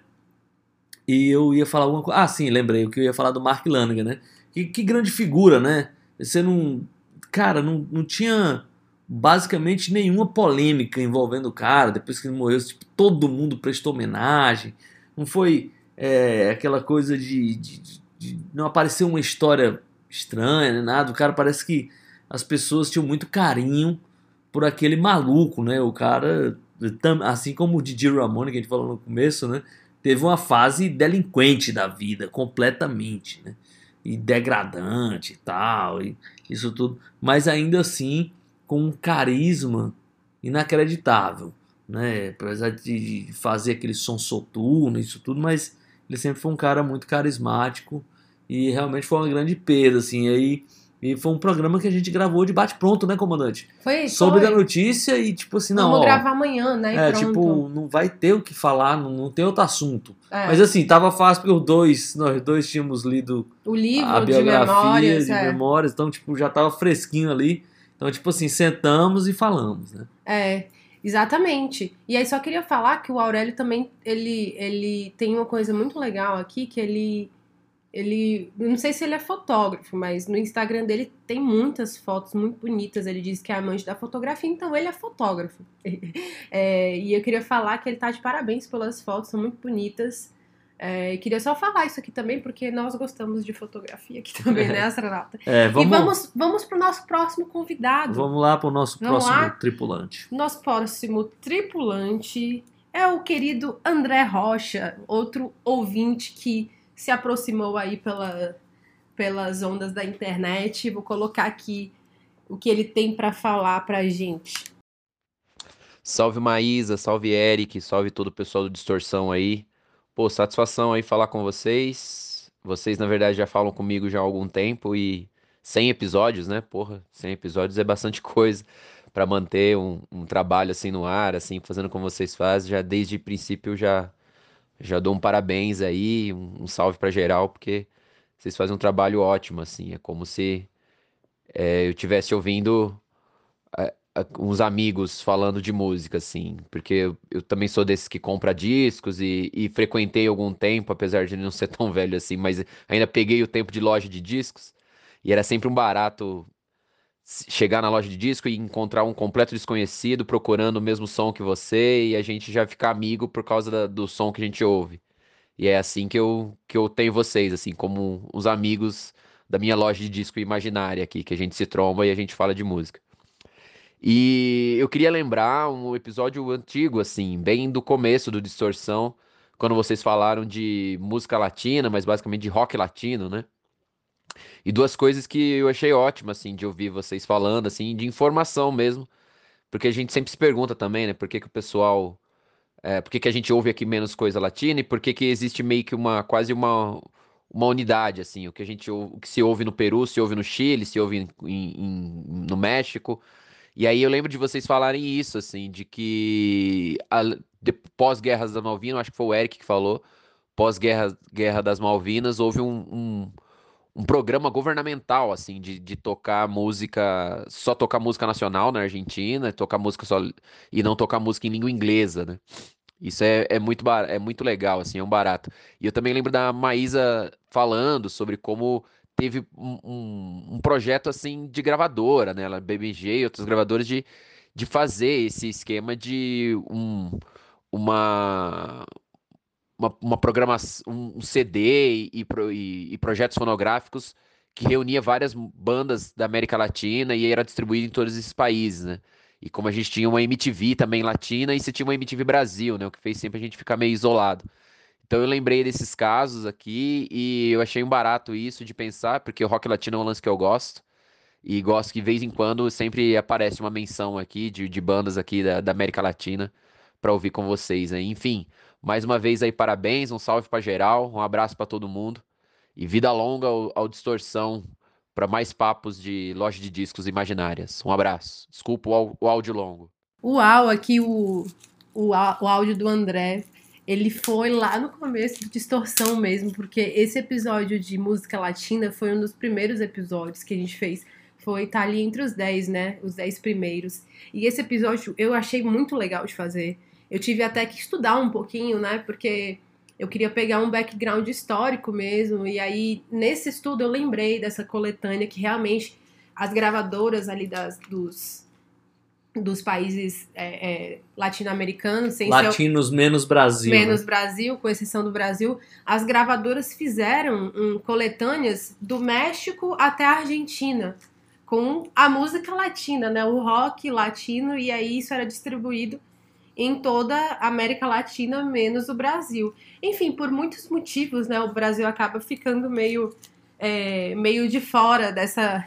E eu ia falar alguma coisa. Ah, sim, lembrei o que eu ia falar do Mark Lanigan, né? Que, que grande figura, né? Você não. Cara, não, não tinha basicamente nenhuma polêmica envolvendo o cara. Depois que ele morreu, tipo, todo mundo prestou homenagem. Não foi é, aquela coisa de, de- de- de não aparecer uma história estranha, nem nada. O cara parece que as pessoas tinham muito carinho por aquele maluco, né? O cara, assim como o Didi Ramone, que a gente falou no começo, né? Teve uma fase delinquente da vida, completamente, né? E degradante e tal, e isso tudo. Mas ainda assim, com um carisma inacreditável, né? Apesar de fazer aquele som soturno, isso tudo, mas Ele sempre foi um cara muito carismático e realmente foi uma grande perda, assim. Aí, e foi um programa que a gente gravou de bate-pronto, né, comandante? Foi, Soube foi. da notícia e, tipo assim, não, Vamos ó, gravar amanhã, né? é, pronto. tipo, não vai ter o que falar, não, não tem outro assunto. É. Mas assim, tava fácil porque os dois, nós dois tínhamos lido o livro a de biografia memórias, de é. memórias, então, tipo, já tava fresquinho ali. Então, tipo assim, sentamos e falamos, né? É, exatamente. E aí só queria falar que o Aurélio também, ele, ele tem uma coisa muito legal aqui, que ele, ele, não sei se ele é fotógrafo, mas no Instagram dele tem muitas fotos muito bonitas, ele diz que é amante da fotografia, então ele é fotógrafo. É, e eu queria falar que ele tá de parabéns pelas fotos, são muito bonitas. É, e queria só falar isso aqui também, porque nós gostamos de fotografia aqui também, né, astronauta? É, vamos, E vamos, vamos pro nosso próximo convidado. vamos lá pro nosso Vamos próximo lá? tripulante. Nosso próximo tripulante é o querido André Rocha, outro ouvinte que se aproximou aí pela, pelas ondas da internet. Vou colocar aqui o que ele tem para falar pra gente. Salve Maísa, salve Eric, salve todo o pessoal do Distorção aí. Pô, satisfação aí falar com vocês. Vocês, na verdade, já falam comigo já há algum tempo e 100 episódios, né? Porra, 100 episódios é bastante coisa pra manter um, um trabalho assim no ar, assim, fazendo como vocês fazem. Já desde o princípio já já dou um parabéns aí, um, um salve pra geral, porque vocês fazem um trabalho ótimo, assim. É como se é, eu estivesse ouvindo a- uns amigos falando de música, assim, porque eu, eu também sou desses que compra discos e, e frequentei algum tempo, apesar de não ser tão velho assim, mas ainda peguei o tempo de loja de discos e era sempre um barato chegar na loja de disco e encontrar um completo desconhecido procurando o mesmo som que você e a gente já ficar amigo por causa da- do som que a gente ouve. E é assim que eu, que eu tenho vocês, assim, como os amigos da minha loja de disco imaginária aqui, que a gente se tromba e a gente fala de música. E eu queria lembrar um episódio antigo, assim, bem do começo do Distorção, quando vocês falaram de música latina, mas basicamente de rock latino, né? E duas coisas que eu achei ótimas, assim, de ouvir vocês falando, assim, de informação mesmo, porque a gente sempre se pergunta também, né, por que que o pessoal, é, por que que a gente ouve aqui menos coisa latina e por que que existe meio que uma, quase uma, uma unidade, assim, o que a gente, o que se ouve no Peru, se ouve no Chile, se ouve em- em- no México, e aí eu lembro de vocês falarem isso, assim, de que a- de- pós-guerra das Malvinas, acho que foi o Eric que falou, pós-guerra guerra das Malvinas, houve um, um, um programa governamental, assim, de, de tocar música, só tocar música nacional na Argentina, tocar música só, e não tocar música em língua inglesa, né? Isso é, é muito, é muito legal, assim, é um barato. E eu também lembro da Maísa falando sobre como teve um, um, um projeto, assim, de gravadora, né? BMG e outras gravadoras de, de fazer esse esquema de um, uma, uma, uma programação, um CD e, e- e projetos fonográficos que reunia várias bandas da América Latina e era distribuído em todos esses países, né? E como a gente tinha uma MTV também latina e você tinha uma MTV Brasil, né? O que fez sempre a gente ficar meio isolado. Então eu lembrei desses casos aqui e eu achei um barato isso de pensar, porque o rock latino é um lance que eu gosto. E gosto que de vez em quando sempre aparece uma menção aqui de, de bandas aqui da, da América Latina para ouvir com vocês, né? Enfim, mais uma vez aí parabéns, um salve para geral, um abraço para todo mundo e vida longa ao, ao Distorção para mais papos de loja de discos imaginárias. Um abraço. Desculpa o, o áudio longo. Uau, aqui o, o, o áudio do André. Ele foi lá no começo de distorção mesmo, porque esse episódio de música latina foi um dos primeiros episódios que a gente fez. Foi tá ali entre os 10, né? Os 10 primeiros. E esse episódio eu achei muito legal de fazer. Eu tive até que estudar um pouquinho, né? Porque eu queria pegar um background histórico mesmo. E aí, nesse estudo, eu lembrei dessa coletânea que realmente as gravadoras ali das, dos, dos países é, é, latino-americanos, Latinos menos Brasil. né? menos Brasil, com exceção do Brasil, as gravadoras fizeram um, coletâneas do México até a Argentina, com a música latina, né? O rock latino, e aí isso era distribuído em toda a América Latina, menos o Brasil. Enfim, por muitos motivos, né? O Brasil acaba ficando meio, é, meio de fora dessa,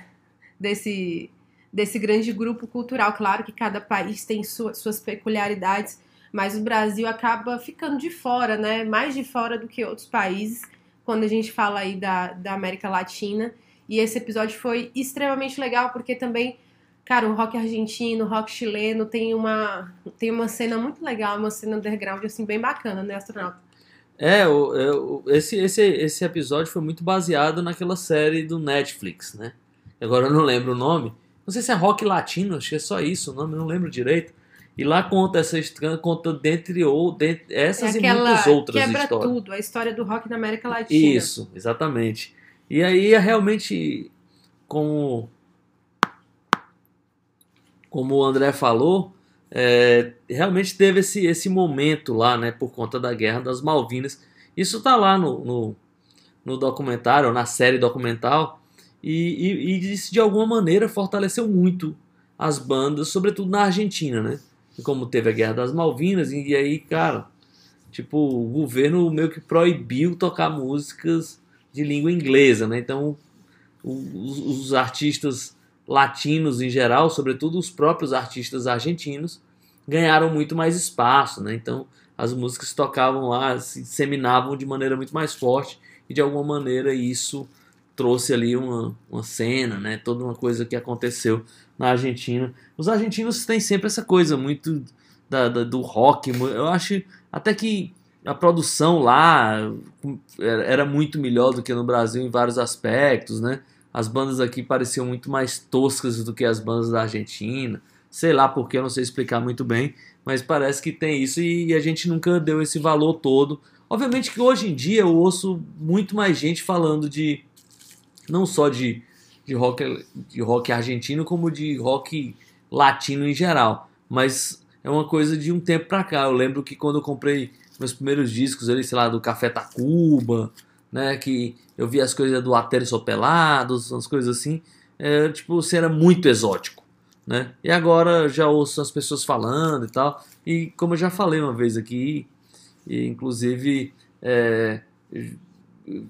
desse, desse grande grupo cultural. Claro que cada país tem sua- suas peculiaridades, mas o Brasil acaba ficando de fora, né? Mais de fora do que outros países, quando a gente fala aí da, da América Latina. E esse episódio foi extremamente legal, porque também, cara, o rock argentino, o rock chileno tem uma, tem uma cena muito legal, uma cena underground, assim, bem bacana, né, astronauta? É, o, é, o- esse, esse, esse episódio foi muito baseado naquela série do Netflix, né? Agora eu não lembro o nome. Não sei se é rock latino, acho que é só isso o nome, não lembro direito. E lá conta essa histórria, conta dentre, ou, dentre essas é e muitas outras quebra histórias. tudo, a história do rock na América Latina. Isso, exatamente. E aí é realmente como como o André falou, é, realmente teve esse, esse momento lá, né, por conta da Guerra das Malvinas. Isso tá lá no, no, no documentário, na série documental, e, e, e isso de alguma maneira fortaleceu muito as bandas, sobretudo na Argentina, né? Como teve a Guerra das Malvinas, e, e aí, cara, tipo, o governo meio que proibiu tocar músicas de língua inglesa, né? Então, os, os artistas latinos em geral, sobretudo os próprios artistas argentinos, ganharam muito mais espaço, né? Então, as músicas tocavam lá se disseminavam de maneira muito mais forte e de alguma maneira isso trouxe ali uma, uma cena, né? Toda uma coisa que aconteceu na Argentina. Os argentinos têm sempre essa coisa muito da, da- do rock. Eu acho até que a produção lá era muito melhor do que no Brasil em vários aspectos, né? As bandas aqui pareciam muito mais toscas do que as bandas da Argentina. Sei lá porque, eu não sei explicar muito bem, mas parece que tem isso e a gente nunca deu esse valor todo. Obviamente que hoje em dia eu ouço muito mais gente falando de não só de, de, rock, de rock argentino, como de rock latino em geral. Mas é uma coisa de um tempo pra cá. Eu lembro que quando eu comprei meus primeiros discos ali, sei lá, do Café Tacuba, né, que eu via as coisas do Aterciopelados, umas coisas assim, é, tipo, você era muito exótico, né? E agora eu já ouço as pessoas falando e tal, e como eu já falei uma vez aqui, e inclusive é,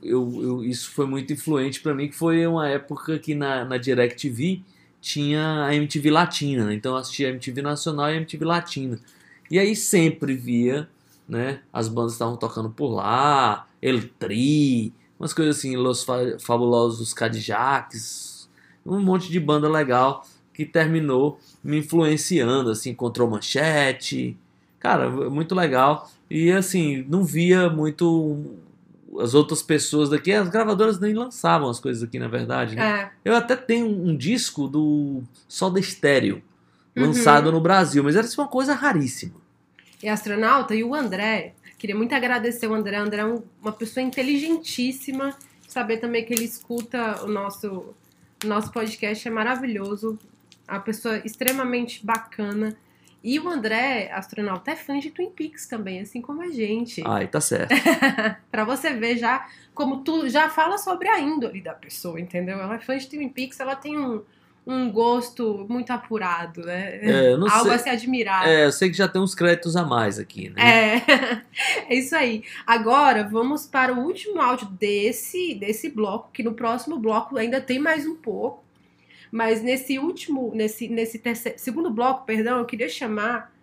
eu, eu- isso foi muito influente pra mim, que foi uma época que na, na DirecTV tinha a MTV Latina, né? então eu assistia a MTV Nacional e a MTV Latina. E aí sempre via, né, as bandas estavam tocando por lá, El Tri, umas coisas assim, Los Fa- Fabulosos Cadillacs, um monte de banda legal que terminou me influenciando, assim, Control Manchete, cara, muito legal. E assim, não via muito as outras pessoas daqui, as gravadoras nem lançavam as coisas aqui, na verdade, né? É, Eu até tenho um disco do Soda Stereo, Uhum. lançado no Brasil, mas era assim, uma coisa raríssima. e astronauta e o André. Queria muito agradecer o André. O André é um- uma pessoa inteligentíssima. Saber também que ele escuta o nosso, nosso podcast é maravilhoso. Uma pessoa extremamente bacana. E o André, astronauta, é fã de Twin Peaks também, assim como a gente. Ai, tá certo. Pra você ver já como tu já fala sobre a índole da pessoa, entendeu? Ela é fã de Twin Peaks, ela tem um, um gosto muito apurado, né? É, eu não Algo sei- a se admirar. É, eu sei que já tem uns créditos a mais aqui, né? É, é isso aí. Agora vamos para o último áudio desse desse bloco, que no próximo bloco ainda tem mais um pouco. Mas nesse último, nesse, nesse terceiro, segundo bloco, perdão, eu queria chamar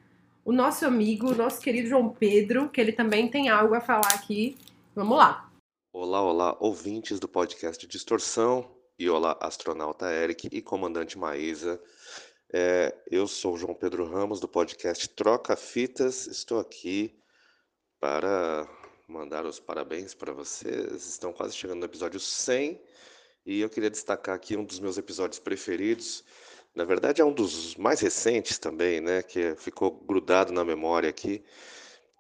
o nosso amigo, o nosso querido João Pedro, que ele também tem algo a falar aqui. Vamos lá. Olá, olá, ouvintes do podcast Distorção. E olá, astronauta Eric e comandante Maísa. É, eu sou João Pedro Ramos, do podcast Troca Fitas. Estou aqui para mandar os parabéns para vocês. Estão quase chegando no episódio 100. E eu queria destacar aqui um dos meus episódios preferidos. Na verdade, é um dos mais recentes também, né? Que ficou grudado na memória aqui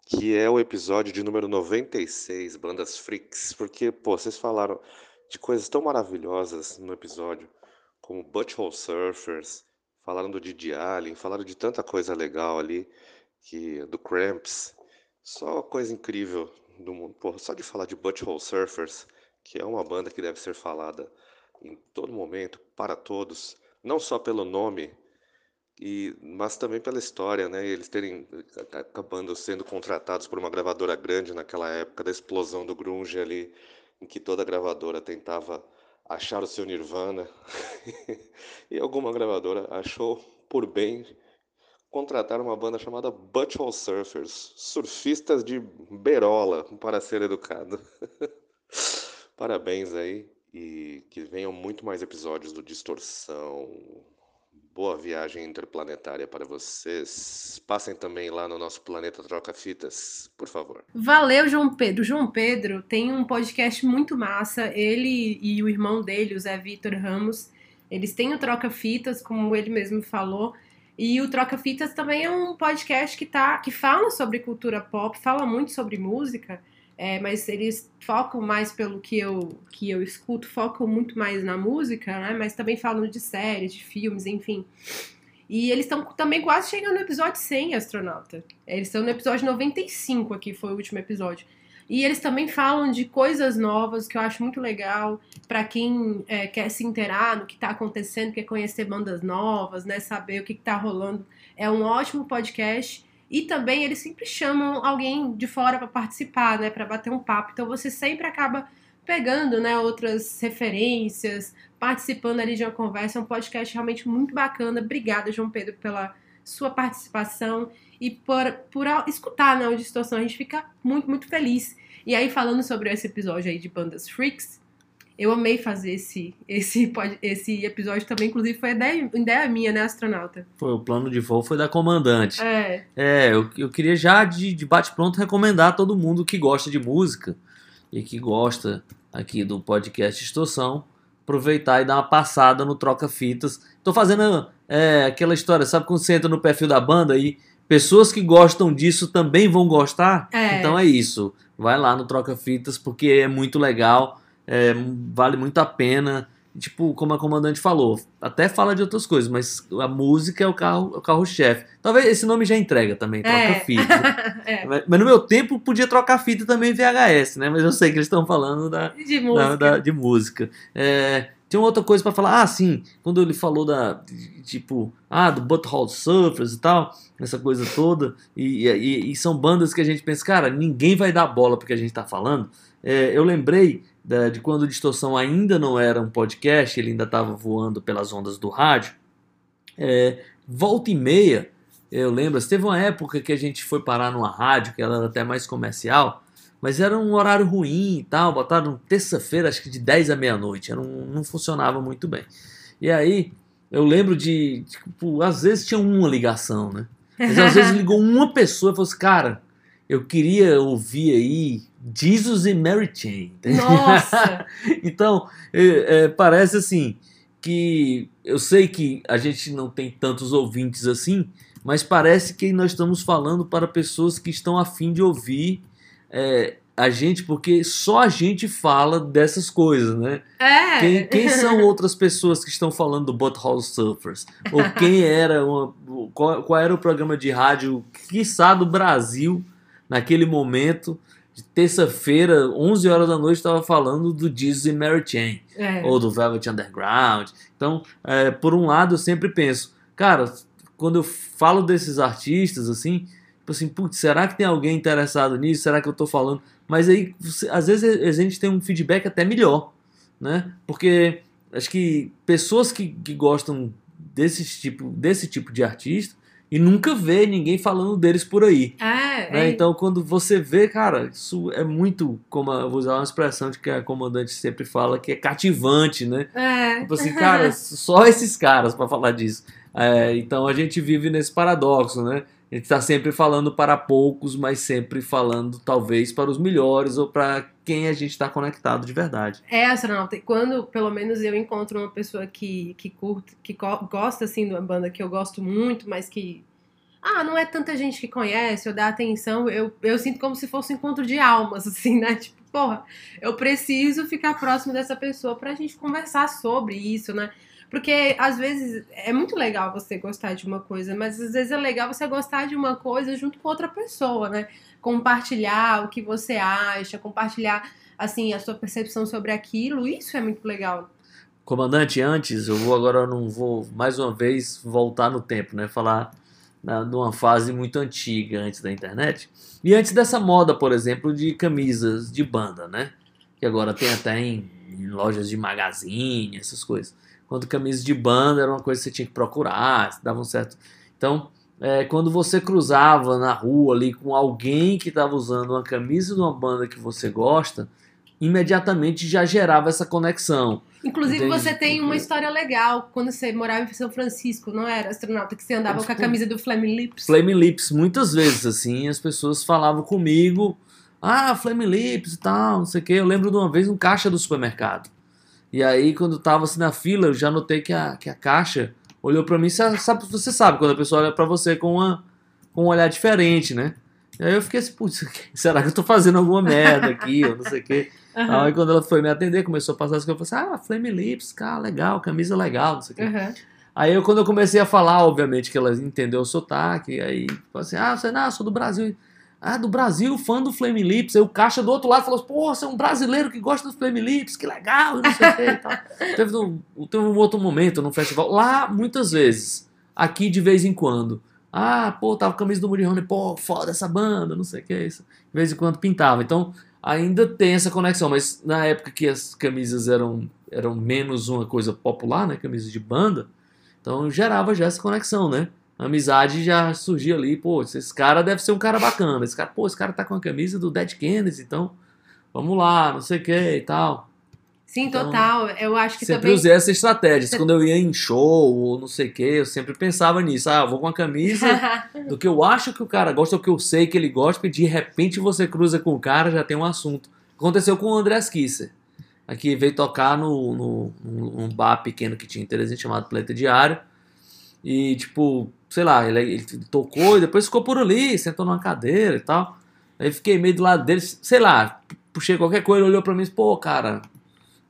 que é o episódio de número 96, Bandas Freaks, porque, pô, vocês falaram de coisas tão maravilhosas no episódio, como Butthole Surfers, falaram do Didi Allen, falaram de tanta coisa legal ali, que do Cramps, só coisa incrível do mundo. Pô, só de falar de Butthole Surfers, que é uma banda que deve ser falada em todo momento, para todos, não só pelo nome, e, mas também pela história, né? Eles terem a- acabando sendo contratados por uma gravadora grande naquela época da explosão do grunge ali, em que toda gravadora tentava achar o seu Nirvana, e alguma gravadora achou por bem contrataram uma banda chamada Butthole Surfers, surfistas de berola, para ser educado. Parabéns aí e que venham muito mais episódios do Distorção. Boa viagem interplanetária para vocês. Passem também lá no nosso planeta Troca Fitas, por favor. Valeu, João Pedro. João Pedro tem um podcast muito massa. Ele e o irmão dele, o Zé Vitor Ramos, eles têm o Troca Fitas, como ele mesmo falou. E o Troca Fitas também é um podcast que, tá, que fala sobre cultura pop, fala muito sobre música, é, mas eles focam mais pelo que eu, que eu escuto, focam muito mais na música, né? Mas também falam de séries, de filmes, enfim. E eles estão também quase chegando no episódio 100, astronauta. Eles estão no episódio 95 aqui, foi o último episódio. E eles também falam de coisas novas que eu acho muito legal para quem é, quer se inteirar no que está acontecendo, quer conhecer bandas novas, né, saber o que está rolando. É um ótimo podcast. E também eles sempre chamam alguém de fora para participar, né, para bater um papo. Então você sempre acaba pegando, né, outras referências, participando ali de uma conversa. É um podcast realmente muito bacana. Obrigada, João Pedro, pela sua participação e por, por escutar né, o Distorção. A gente fica muito, muito feliz. E aí, falando sobre esse episódio aí de Bandas Freaks, eu amei fazer esse, esse, esse episódio também, inclusive foi ideia, ideia minha, né, astronauta? Foi, o plano de voo foi da comandante. É. É, eu, eu queria já de, de bate-pronto recomendar a todo mundo que gosta de música e que gosta aqui do podcast Distorção, aproveitar e dar uma passada no Troca Fitas. Tô fazendo é, aquela história, sabe quando você entra no perfil da banda e pessoas que gostam disso também vão gostar? É. Então é isso. Vai lá no Troca Fitas porque é muito legal, é, vale muito a pena. Tipo, como a comandante falou, até fala de outras coisas, mas a música é o carro, é o carro-chefe. Talvez esse nome já entrega também, troca É. fita. É. Mas, mas no meu tempo podia trocar fita também VHS, né? Mas eu sei que eles estão falando da, De da- música. da- de música. É, tem uma outra coisa pra falar. Ah, sim, quando ele falou da. Tipo, ah, do Butthole Surfers e tal, essa coisa toda. E, e- e são bandas que a gente pensa, cara, ninguém vai dar bola porque a gente tá falando. É, eu lembrei da- de quando o Distorção ainda não era um podcast, ele ainda estava voando pelas ondas do rádio. É, volta e meia, eu lembro, teve uma época que a gente foi parar numa rádio, que ela era até mais comercial, mas era um horário ruim e tal, botaram terça-feira, acho que de 10 à meia-noite, um- não funcionava muito bem. E aí, eu lembro de, tipo, às vezes tinha uma ligação, né? Mas às vezes ligou uma pessoa e falou assim, cara, eu queria ouvir aí Jesus e Mary Chain. Nossa! então, é, é, parece assim que eu sei que a gente não tem tantos ouvintes assim, mas parece que nós estamos falando para pessoas que estão afim de ouvir é, a gente, porque só a gente fala dessas coisas, né? É. Quem, quem são outras pessoas que estão falando do Butthole Surfers? Ou quem era uma, qual, qual era o programa de rádio, quiçá do Brasil, naquele momento, de terça-feira, 11 horas da noite, estava falando do Jesus e Mary Chain, É. ou do Velvet Underground. Então, é, por um lado, eu sempre penso, cara, quando eu falo desses artistas, assim, tipo assim, putz, será que tem alguém interessado nisso? Será que eu tô falando? Mas aí, você- às vezes, a gente tem um feedback até melhor né? Porque acho que pessoas que, que gostam desse tipo, desse tipo de artista e nunca vê ninguém falando deles por aí. É, Né? é. Então, quando você vê, cara, isso é muito, como eu vou usar uma expressão de que a comandante sempre fala, que é cativante, né? É. Tipo assim, cara, só esses caras para falar disso. É, então a gente vive nesse paradoxo, né? A gente está sempre falando para poucos, mas sempre falando talvez para os melhores ou para quem a gente está conectado de verdade. É, astronauta. E Quando, pelo menos, eu encontro uma pessoa que, que curte, que go- gosta, assim, de uma banda que eu gosto muito, mas que. Ah, não é tanta gente que conhece ou dá atenção, eu, eu sinto como se fosse um encontro de almas, assim, né? Tipo, porra, eu preciso ficar próximo dessa pessoa pra gente conversar sobre isso, né? Porque às vezes é muito legal você gostar de uma coisa, mas às vezes é legal você gostar de uma coisa junto com outra pessoa, né? Compartilhar o que você acha, compartilhar assim a sua percepção sobre aquilo, isso é muito legal. Comandante, antes, eu vou agora, eu não vou mais uma vez voltar no tempo, né? Falar na, de uma fase muito antiga antes da internet. E antes dessa moda, por exemplo, de camisas de banda, né? Que agora tem até em, em lojas de magazine, essas coisas. Quando camisas de banda era uma coisa que você tinha que procurar, dava um certo. Então, é, quando você cruzava na rua ali com alguém que estava usando uma camisa de uma banda que você gosta, imediatamente já gerava essa conexão. Inclusive, Entendi. você tem uma história legal quando você morava em São Francisco, não era astronauta? Que você andava com a camisa do Flaming Lips. Flame Lips, muitas vezes, assim, as pessoas falavam comigo, ah, Flame Lips e tal, não sei o quê. Eu lembro de uma vez um caixa do supermercado. E aí, quando eu tava assim na fila, eu já notei que a, que a caixa olhou pra mim, sa- sabe, você sabe, quando a pessoa olha pra você com, uma, com um olhar diferente, né? E aí eu fiquei assim, putz, será que eu tô fazendo alguma merda aqui, ou não sei o quê. Aham. Aí quando ela foi me atender, começou a passar as coisas, eu falei assim, ah, Flame Lips, cara, legal, camisa legal, não sei o quê. Aham. Aí eu, quando eu comecei a falar, obviamente que ela entendeu o sotaque, aí falou assim, ah, você não, eu sou do Brasil. Ah, do Brasil, fã do Flame Lips. Aí o caixa do outro lado falou assim, pô, você é um brasileiro que gosta do Flame Lips, que legal, não sei o que e tal. Teve um, teve um outro momento no festival, lá muitas vezes, aqui de vez em quando. Ah, pô, tava com a camisa do Murihone, pô, foda essa banda, não sei o que, isso. De vez em quando pintava. Então, ainda tem essa conexão, mas na época que as camisas eram, eram menos uma coisa popular, né, camisas de banda, então gerava já essa conexão, né? A amizade já surgia ali, pô, esse cara deve ser um cara bacana. Esse cara, pô, esse cara tá com a camisa do Dead Kennedys, então vamos lá, não sei o que e tal. Sim, Então, total. Eu acho que Sempre também. usei essa estratégia. Quando eu ia em show ou não sei o que, eu sempre pensava nisso. Ah, eu vou com a camisa do que eu acho que o cara gosta, ou que eu sei que ele gosta, porque de repente você cruza com o cara, já tem um assunto. Aconteceu com o André Kisser. Aqui veio tocar no, no, num num bar pequeno que tinha em Teresina chamado Planeta Diário. E, tipo, sei lá, ele, ele tocou e depois ficou por ali, sentou numa cadeira e tal. Aí fiquei meio do lado dele, sei lá, puxei qualquer coisa, ele olhou pra mim e disse, pô, cara,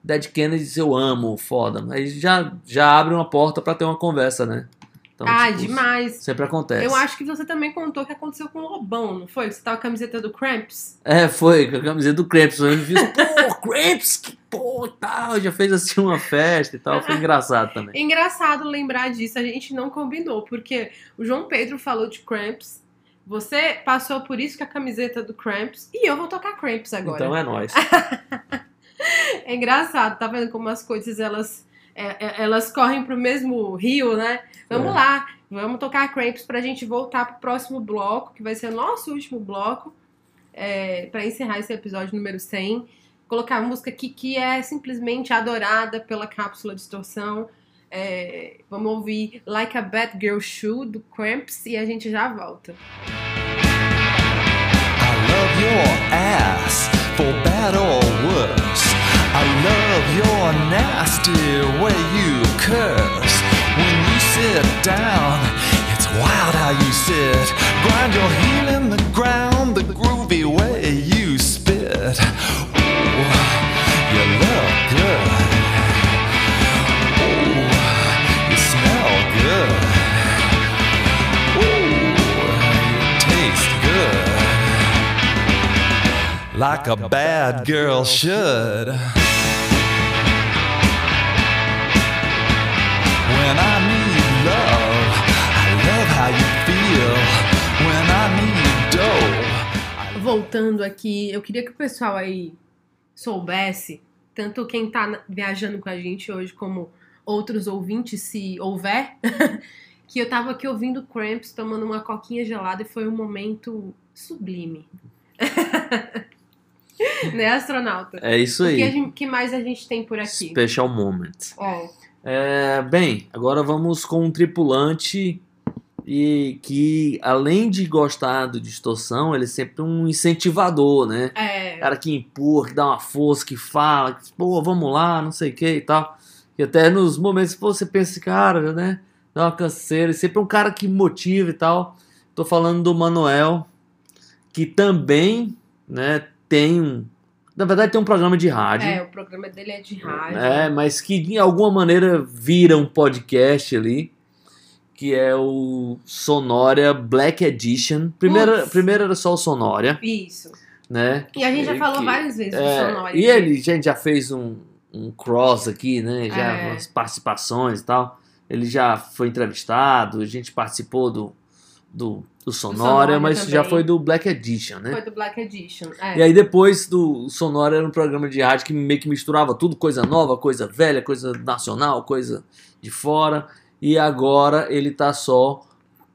Dead Kennedys eu amo, foda. Aí já, já abre uma porta pra ter uma conversa, né? Então, ah, tipo, demais. Sempre acontece. Eu acho que você também contou o que aconteceu com o Lobão, não foi? Você tava com a camiseta do Cramps? É, foi, com a camiseta do Cramps. Eu vi, pô, Cramps, que pô, tal. Já fez assim uma festa e tal. Foi engraçado também. É engraçado lembrar disso, a gente não combinou, porque o João Pedro falou de Cramps, você passou por isso com a camiseta do Cramps, e eu vou tocar Cramps agora. Então é nóis. É engraçado, tá vendo como as coisas elas, é, é, elas correm pro mesmo rio, né? Vamos É. lá, vamos tocar Cramps pra gente voltar pro próximo bloco, que vai ser o nosso último bloco, é, para encerrar esse episódio número 100. Colocar a música aqui que é simplesmente adorada pela cápsula distorção. É, vamos ouvir Like a Bad Girl Shoe do Cramps e a gente já volta. I love your ass, for bad or worse. I love your nasty way you curse. When you sit down, it's wild how you sit. Grind your heel in the ground, the groovy way you spit. Like a bad girl should. When I need love, I love how you feel. When I need dough, Voltando aqui, eu queria que o pessoal aí soubesse, tanto quem tá viajando com a gente hoje, como outros ouvintes, se houver, que eu tava aqui ouvindo Cramps, tomando uma coquinha gelada e foi um momento sublime. né, astronauta? É isso O que, aí. gente- que mais a gente tem por aqui? Special moment. É. É, bem, agora vamos com um tripulante e que, além de gostar do distorção, ele é sempre um incentivador, né? É, cara que empurra, que dá uma força, que fala, que, pô, vamos lá, não sei o que e tal. E até nos momentos que você pensa, cara, né? Dá uma canseira, e sempre é um cara que motiva e tal. Tô falando do Manuel, que também, né, tem um. Na verdade, tem um programa de rádio. é, o programa dele é de rádio. É, mas que de alguma maneira vira um podcast ali, que é o Sonória Black Edition. Primeiro, primeiro era só o Sonória, Isso. né? E a gente já falou que- várias vezes do é, Sonora. E ele, a gente já fez um, um cross aqui, né? Já É. umas participações e tal. Ele já foi entrevistado, a gente participou do, do, do Sonora, Sonora mas também. já foi do Black Edition, né? Foi do Black Edition. É. E aí depois do Sonora era um programa de rádio que meio que misturava tudo, coisa nova, coisa velha, coisa nacional, coisa de fora. E agora ele tá só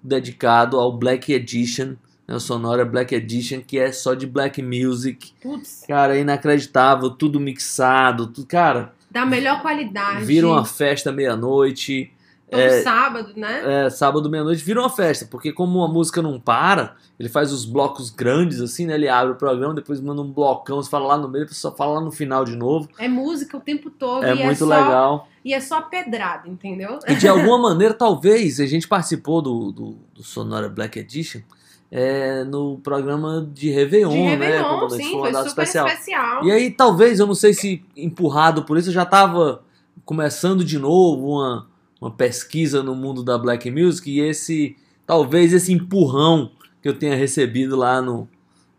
dedicado ao Black Edition, né, o Sonora Black Edition, que é só de Black Music. Putz, Cara, é inacreditável, tudo mixado, tudo, cara, da melhor qualidade. vira uma festa meia-noite. Todo é- sábado, né? É, sábado meia-noite vira uma festa, porque como a música não para, ele faz os blocos grandes assim, né? Ele abre o programa, depois manda um blocão, você fala lá no meio, depois só fala lá no final de novo. É música o tempo todo. É e muito é só, legal. E é só pedrada, entendeu? E de alguma maneira, talvez, a gente participou do, do, do Sonora Black Edition é, no programa de Réveillon, De né? Réveillon, Como sim, uma foi super especial. E aí, talvez, eu não sei se empurrado por isso, eu já estava começando de novo uma, uma pesquisa no mundo da Black Music e esse, talvez esse empurrão que eu tenha recebido lá no,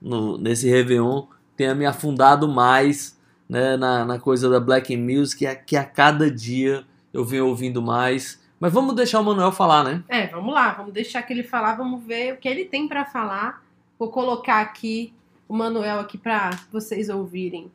no nesse Réveillon tenha me afundado mais né, na, na coisa da Black Music, que a, que a cada dia eu venho ouvindo mais. Mas vamos deixar o Manuel falar, né? É, vamos lá, vamos deixar que ele falar, vamos ver o que ele tem pra falar. Vou colocar aqui o Manuel aqui pra vocês ouvirem.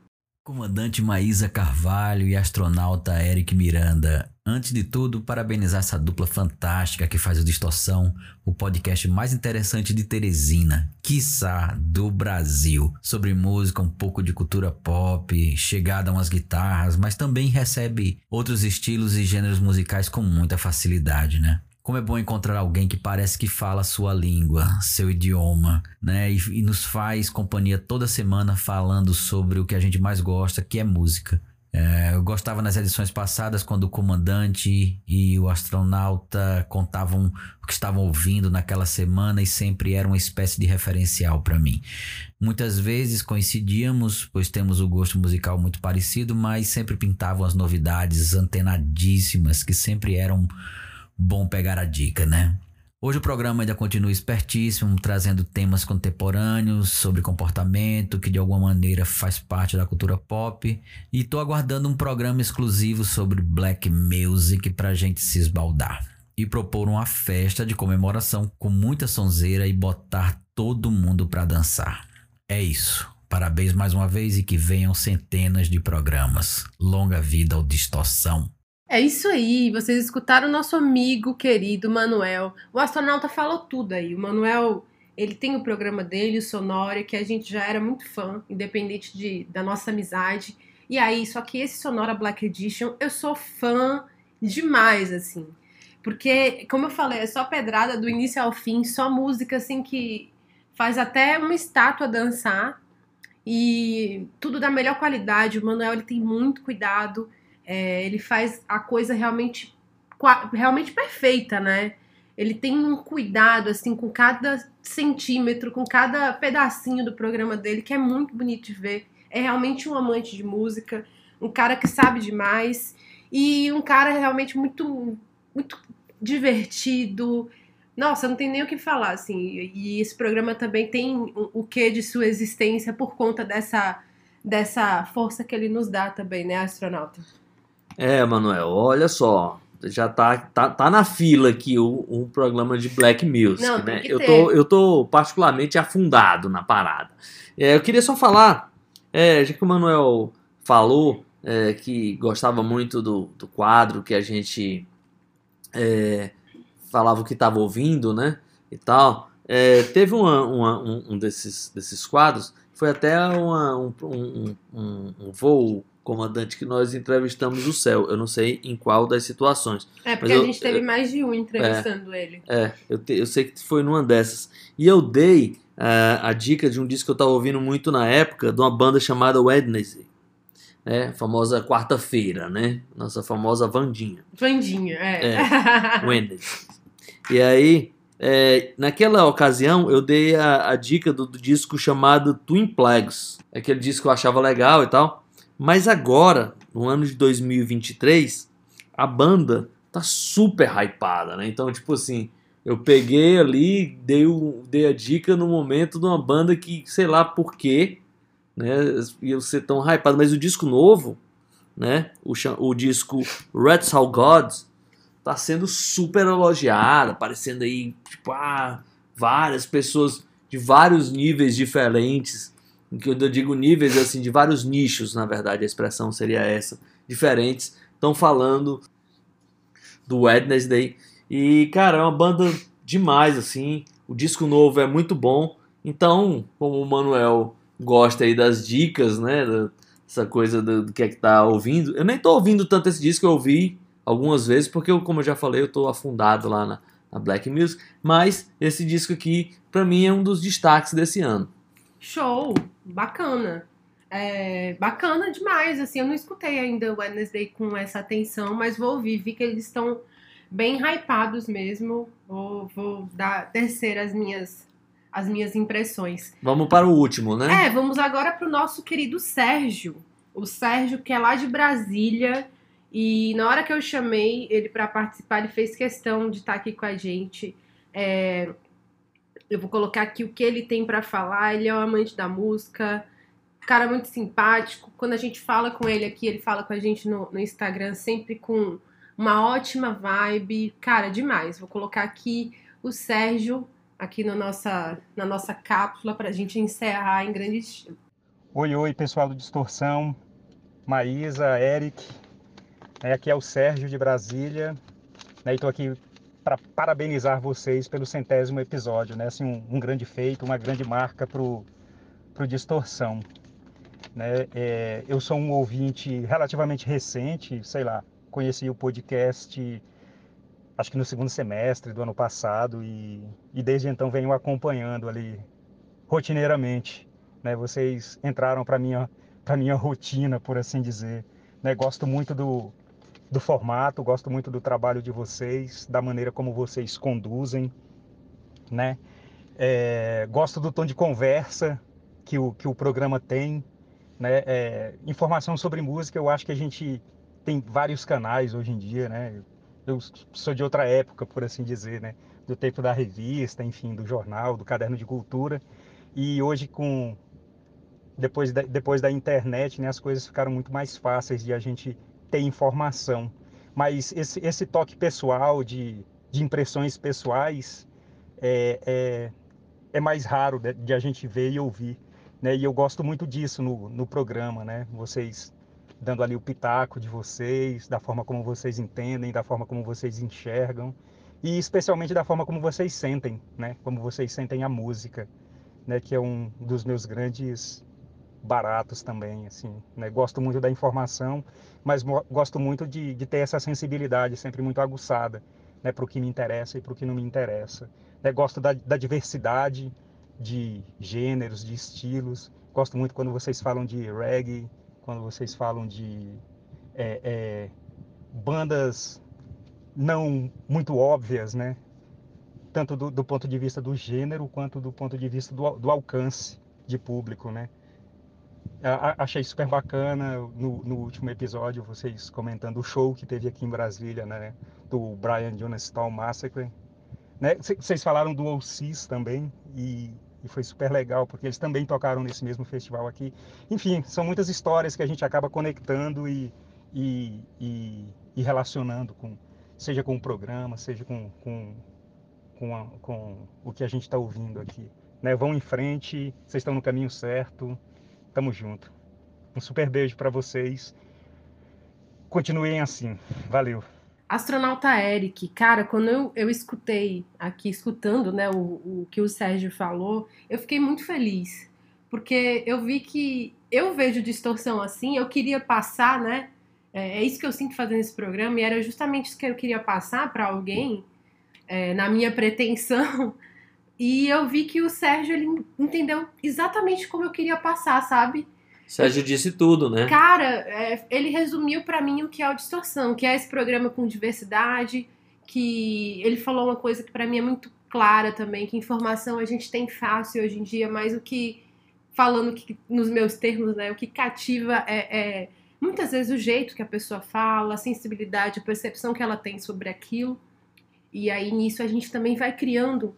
Comandante Maísa Carvalho e astronauta Eric Miranda. Antes de tudo, parabenizar essa dupla fantástica que faz o Distorção, o podcast mais interessante de Teresina, quiçá do Brasil. Sobre música, um pouco de cultura pop, chegada a umas guitarras, mas também recebe outros estilos e gêneros musicais com muita facilidade, né? Como é bom encontrar alguém que parece que fala a sua língua, seu idioma, né? E, e nos faz companhia toda semana falando sobre o que a gente mais gosta, que é música. É, eu gostava nas edições passadas quando o comandante e o astronauta contavam o que estavam ouvindo naquela semana e sempre era uma espécie de referencial para mim. Muitas vezes coincidíamos, pois temos o gosto musical muito parecido, mas sempre pintavam as novidades antenadíssimas que sempre eram bom pegar a dica, né? Hoje o programa ainda continua espertíssimo, trazendo temas contemporâneos sobre comportamento, que de alguma maneira faz parte da cultura pop. E tô aguardando um programa exclusivo sobre black music pra gente se esbaldar. E propor uma festa de comemoração com muita sonzeira e botar todo mundo pra dançar. É isso. Parabéns mais uma vez e que venham centenas de programas. Longa vida ao Distorção. É isso aí, vocês escutaram o nosso amigo querido Manuel. O astronauta falou tudo aí. O Manuel, ele tem o programa dele, o Sonora, que a gente já era muito fã, independente de, da nossa amizade. E aí, só que esse Sonora Black Edition, eu sou fã demais, assim. Porque, como eu falei, é só pedrada do início ao fim, só música, assim, que faz até uma estátua dançar. E tudo da melhor qualidade. O Manuel, ele tem muito cuidado. É, ele faz a coisa realmente, realmente perfeita, né? Ele tem um cuidado, assim, com cada centímetro, com cada pedacinho do programa dele, que é muito bonito de ver. É realmente um amante de música, um cara que sabe demais e um cara realmente muito, muito divertido. Nossa, não tem nem o que falar, assim. E esse programa também tem o quê de sua existência por conta dessa, dessa força que ele nos dá também, né, astronauta? É, Manuel, olha só. Já tá, tá, tá na fila aqui o, um programa de Black Music, Não, né? Eu tô, eu tô particularmente afundado na parada. É, eu queria só falar, é, já que o Manuel falou é, que gostava muito do, do quadro que a gente é, falava o que estava ouvindo, né? E tal. É, teve uma- uma- um, um desses, desses quadros, foi até uma- um, um, um- um voo comandante que nós entrevistamos o céu. Eu não sei em qual das situações. É, porque Mas a eu- gente teve eu- mais de um entrevistando ele. É, eu, te- eu sei que foi numa dessas. E eu dei ah, a dica de um disco que eu tava ouvindo muito na época, de uma banda chamada Wednesday. Né? Famosa quarta-feira, né? Nossa famosa Vandinha. Vandinha, é. Wednesday. E aí, é, naquela ocasião, eu dei a, a dica do, do disco chamado Twin Plagues. Aquele disco que eu achava legal e tal. Mas agora, no ano de 2023, a banda tá super hypada, né? Então, tipo assim, eu peguei ali, dei, o- dei a dica no momento de uma banda que, sei lá por quê, né? Ia ser tão hypada. Mas o disco novo, né? O, o disco Red Soul Gods tá sendo super elogiado, aparecendo aí, tipo, ah, várias pessoas de vários níveis diferentes. Que eu digo níveis, assim, de vários nichos, na verdade, a expressão seria essa, diferentes, estão falando do Wednesday. E, cara, é uma banda demais, assim. O disco novo é muito bom. Então, como o Manuel gosta aí das dicas, né? Essa coisa do, do que é que tá ouvindo. Eu nem tô ouvindo tanto esse disco, eu ouvi algumas vezes, porque eu, como eu já falei, eu tô afundado lá na, na Black Music. Mas esse disco aqui, pra mim, é um dos destaques desse ano. Show! Bacana. É, bacana demais, assim, eu não escutei ainda o Wednesday com essa atenção, mas vou ouvir, vi que eles estão bem hypados mesmo, vou, vou dar, tecer as minhas, as minhas impressões. Vamos para o último, né? É, vamos agora pro nosso querido Sérgio, o Sérgio que é lá de Brasília, e na hora que eu chamei ele para participar, ele fez questão de estar aqui com a gente, É, eu vou colocar aqui o que ele tem para falar. Ele é um amante da música, cara muito simpático. Quando a gente fala com ele aqui, ele fala com a gente no, no Instagram, sempre com uma ótima vibe. Cara, demais. Vou colocar aqui o Sérgio, aqui na nossa, na nossa cápsula, para a gente encerrar em grande estilo. Oi, oi, pessoal do Distorção, Maísa, Eric, né, aqui é o Sérgio de Brasília, né, estou aqui para parabenizar vocês pelo centésimo episódio, né, assim, um, um grande feito, uma grande marca para o Distorção. Né, é, eu sou um ouvinte relativamente recente, sei lá, conheci o podcast acho que no segundo semestre do ano passado e, e desde então venho acompanhando ali rotineiramente né? Vocês entraram para minha para minha rotina, por assim dizer. Né? Gosto muito do, do formato, gosto muito do trabalho de vocês, da maneira como vocês conduzem, né? É, gosto do tom de conversa que o, que o programa tem, né? É, informação sobre música, eu acho que a gente tem vários canais hoje em dia, né? Eu sou de outra época, por assim dizer, né? Do tempo da revista, enfim, do jornal, do caderno de cultura. E hoje com depois depois da internet, né, as coisas ficaram muito mais fáceis de a gente ter informação. Mas esse, esse toque pessoal, de, de impressões pessoais, é, é, é mais raro de, de, a gente ver e ouvir. Né? E eu gosto muito disso no, no programa, né? Vocês dando ali o pitaco de vocês, da forma como vocês entendem, da forma como vocês enxergam e especialmente da forma como vocês sentem, né? Como vocês sentem a música, né? Que é um dos meus grandes baratos também, assim, né? Gosto muito da informação, mas gosto muito de, de ter essa sensibilidade sempre muito aguçada, né? Para o que me interessa e para o que não me interessa. Né? Gosto da, da diversidade de gêneros, de estilos. Gosto muito quando vocês falam de reggae, quando vocês falam de é, é, bandas não muito óbvias, né? Tanto do, do, ponto de vista do gênero quanto do ponto de vista do, do alcance de público, né? Achei super bacana no, no, último episódio vocês comentando o show que teve aqui em Brasília, né? Do Brian Jonestown Massacre. Né? Vocês falaram do OCs também e, e, foi super legal porque eles também tocaram nesse mesmo festival aqui. Enfim, são muitas histórias que a gente acaba conectando e, e, e, e relacionando com, seja com o programa, seja com, com, com, a, com o que a gente está ouvindo aqui. Né? Vão em frente, vocês estão no caminho certo. Tamo junto. Um super beijo para vocês. Continuem assim. Valeu. Astronauta Eric, cara, quando eu, eu escutei aqui, escutando né, o, o que o Sérgio falou, eu fiquei muito feliz. Porque eu vi que eu vejo distorção assim, eu queria passar, né? É, é isso que eu sinto fazendo esse programa, e era justamente isso que eu queria passar para alguém, é, na minha pretensão. E eu vi que o Sérgio ele entendeu exatamente como eu queria passar, sabe? Sérgio disse tudo, né? Cara, é, ele resumiu para mim o que é o Distorção, que é esse programa com diversidade, que ele falou uma coisa que para mim é muito clara também, que informação a gente tem fácil hoje em dia, mas o que, falando que, nos meus termos, né, o que cativa é, é muitas vezes o jeito que a pessoa fala, a sensibilidade, a percepção que ela tem sobre aquilo. E aí nisso a gente também vai criando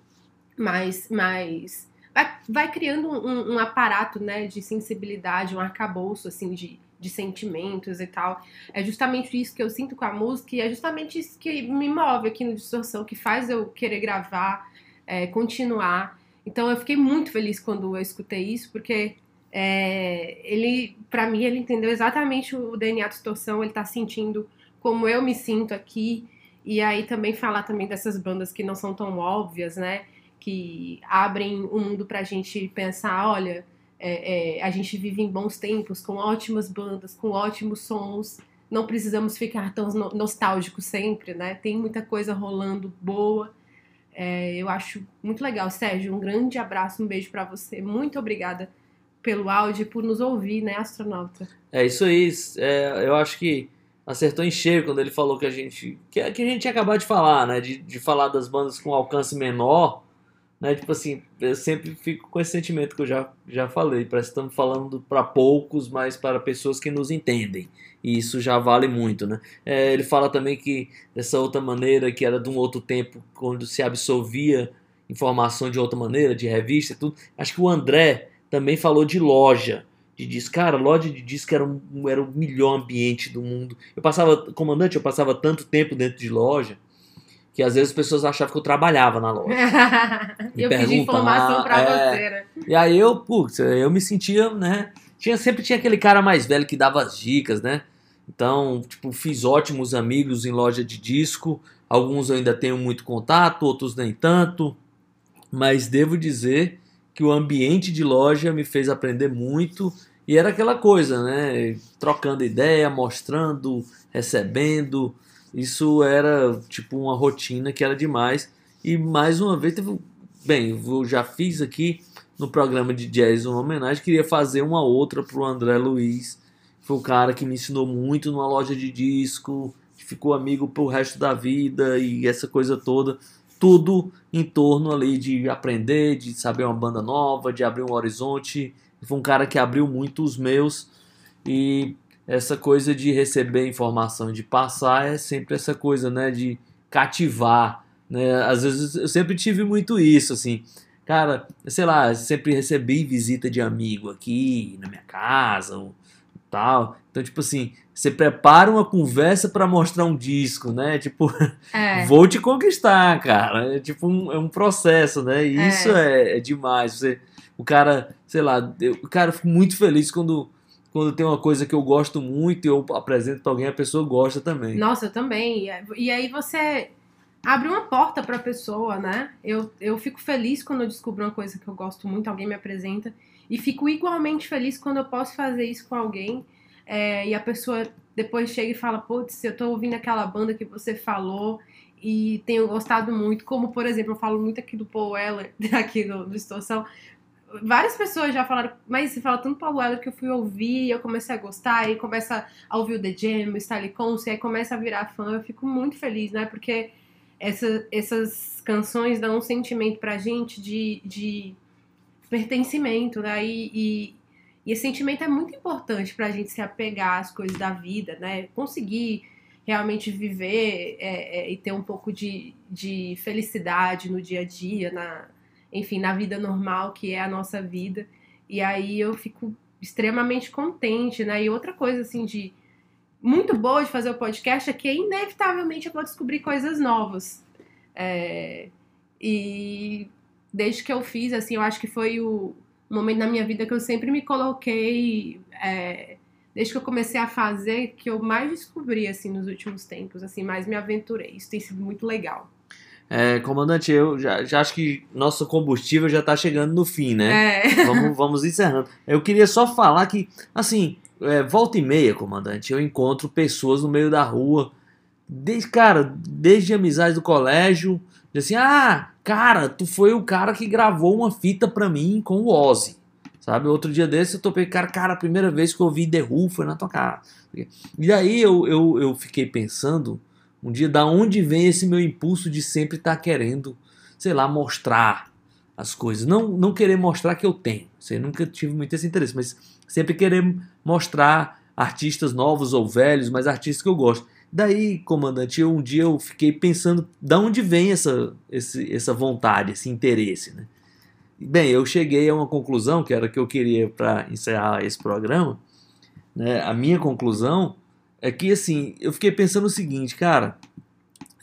mais, mais vai, vai criando um, um, aparato, né, de sensibilidade, um arcabouço, assim, de, de sentimentos e tal. É justamente isso que eu sinto com a música e é justamente isso que me move aqui no Distorção, que faz eu querer gravar, é, continuar. Então eu fiquei muito feliz quando eu escutei isso, porque é, ele, para mim, ele entendeu exatamente o DNA Distorção, ele tá sentindo como eu me sinto aqui E aí também falar também dessas bandas que não são tão óbvias, né? Que abrem o mundo pra gente pensar, olha, é, é, a gente vive em bons tempos, com ótimas bandas, com ótimos sons. Não precisamos ficar tão no- nostálgicos sempre, né? Tem muita coisa rolando boa. É, eu acho muito legal. Sérgio, um grande abraço, um beijo pra você. Muito obrigada pelo áudio por nos ouvir, né, astronauta? É isso aí. é, eu acho que acertou em cheio quando ele falou que a gente. Que, que a gente tinha acabado de falar, né? De, de falar das bandas com alcance menor. Né? Tipo assim, eu sempre fico com esse sentimento que eu já, já falei. Parece que estamos falando para poucos, mas para pessoas que nos entendem. E isso já vale muito, né? É, ele fala também que dessa outra maneira, que era de um outro tempo, quando se absorvia informação de outra maneira, de revista e tudo. Acho que o André também falou de loja de disco. Cara, loja de disco era, um, era o melhor ambiente do mundo. Eu passava, comandante, eu passava tanto tempo dentro de loja que às vezes as pessoas achavam que eu trabalhava na loja. Me eu pedi informação pra é. você, né? E aí eu, putz, eu me sentia, né? Tinha, sempre tinha aquele cara mais velho que dava as dicas, né? Então, tipo, fiz ótimos amigos em loja de disco. Alguns eu ainda tenho muito contato, outros nem tanto. Mas devo dizer que o ambiente de loja me fez aprender muito. E era aquela coisa, né? Trocando ideia, mostrando, recebendo. Isso era tipo uma rotina que era demais. E mais uma vez teve. Bem, eu já fiz aqui no programa de jazz uma homenagem. Queria fazer uma outra pro André Luiz. Foi o cara que me ensinou muito numa loja de disco. Ficou amigo pro resto da vida e essa coisa toda. Tudo em torno ali de aprender, de saber uma banda nova, de abrir um horizonte. Foi um cara que abriu muito os meus. E essa coisa de receber informação, de passar, é sempre essa coisa, né? De cativar. Né? Às vezes eu sempre tive muito isso, assim. Cara, sei lá, sempre recebi visita de amigo aqui na minha casa, ou tal. Então, tipo assim, você prepara uma conversa para mostrar um disco, né? Tipo, É. vou te conquistar, cara. É tipo um, é um processo, né? E É. isso é, é demais. Você, o cara, sei lá, eu, o cara fico muito feliz quando quando tem uma coisa que eu gosto muito e eu apresento pra alguém, a pessoa gosta também. Nossa, eu também. E aí você abre uma porta pra pessoa, né? Eu, eu fico feliz quando eu descubro uma coisa que eu gosto muito, alguém me apresenta. E fico igualmente feliz quando eu posso fazer isso com alguém. é, e a pessoa depois chega e fala, putz, eu tô ouvindo aquela banda que você falou e tenho gostado muito. Como, por exemplo, eu falo muito aqui do Paul Weller, aqui do, do Extorsão. Várias pessoas já falaram, mas você fala tanto Paul Weller que eu fui ouvir, eu comecei a gostar, e começa a ouvir o The Jam, o Stanley Conce, aí começa a virar fã. Eu fico muito feliz, né? Porque essa, essas canções dão um sentimento pra gente de, de pertencimento, né? E, e, e esse sentimento é muito importante pra gente se apegar às coisas da vida, né? Conseguir realmente viver é, é, e ter um pouco de, de felicidade no dia a dia, na, enfim, na vida normal que é a nossa vida. E aí eu fico extremamente contente, né? E outra coisa, assim, de muito boa de fazer o podcast é que inevitavelmente eu vou descobrir coisas novas. É, e desde que eu fiz, assim, eu acho que foi o momento na minha vida que eu sempre me coloquei, é, desde que eu comecei a fazer, que eu mais descobri, assim, nos últimos tempos, assim, mais me aventurei. Isso tem sido muito legal. É, comandante, eu já, já acho que nosso combustível já tá chegando no fim, né? É. Vamos, vamos encerrando. Eu queria só falar que, assim, é, volta e meia, comandante, eu encontro pessoas no meio da rua, desde, cara, desde amizades do colégio, assim, ah, cara, tu foi o cara que gravou uma fita pra mim com o Ozzy. Sabe, outro dia desse eu topei, cara, cara, a primeira vez que eu ouvi The Who foi na tua casa. E aí eu, eu, eu fiquei pensando, um dia, da onde vem esse meu impulso de sempre estar querendo, sei lá, mostrar as coisas. Não, não querer mostrar que eu tenho. Sei, nunca tive muito esse interesse, mas sempre querer mostrar artistas novos ou velhos, mas artistas que eu gosto. Daí, comandante, eu, um dia eu fiquei pensando da onde vem essa, esse, essa vontade, esse interesse, né? Bem, eu cheguei a uma conclusão, que era que eu queria para encerrar esse programa, né? A minha conclusão é que, assim, eu fiquei pensando o seguinte, cara,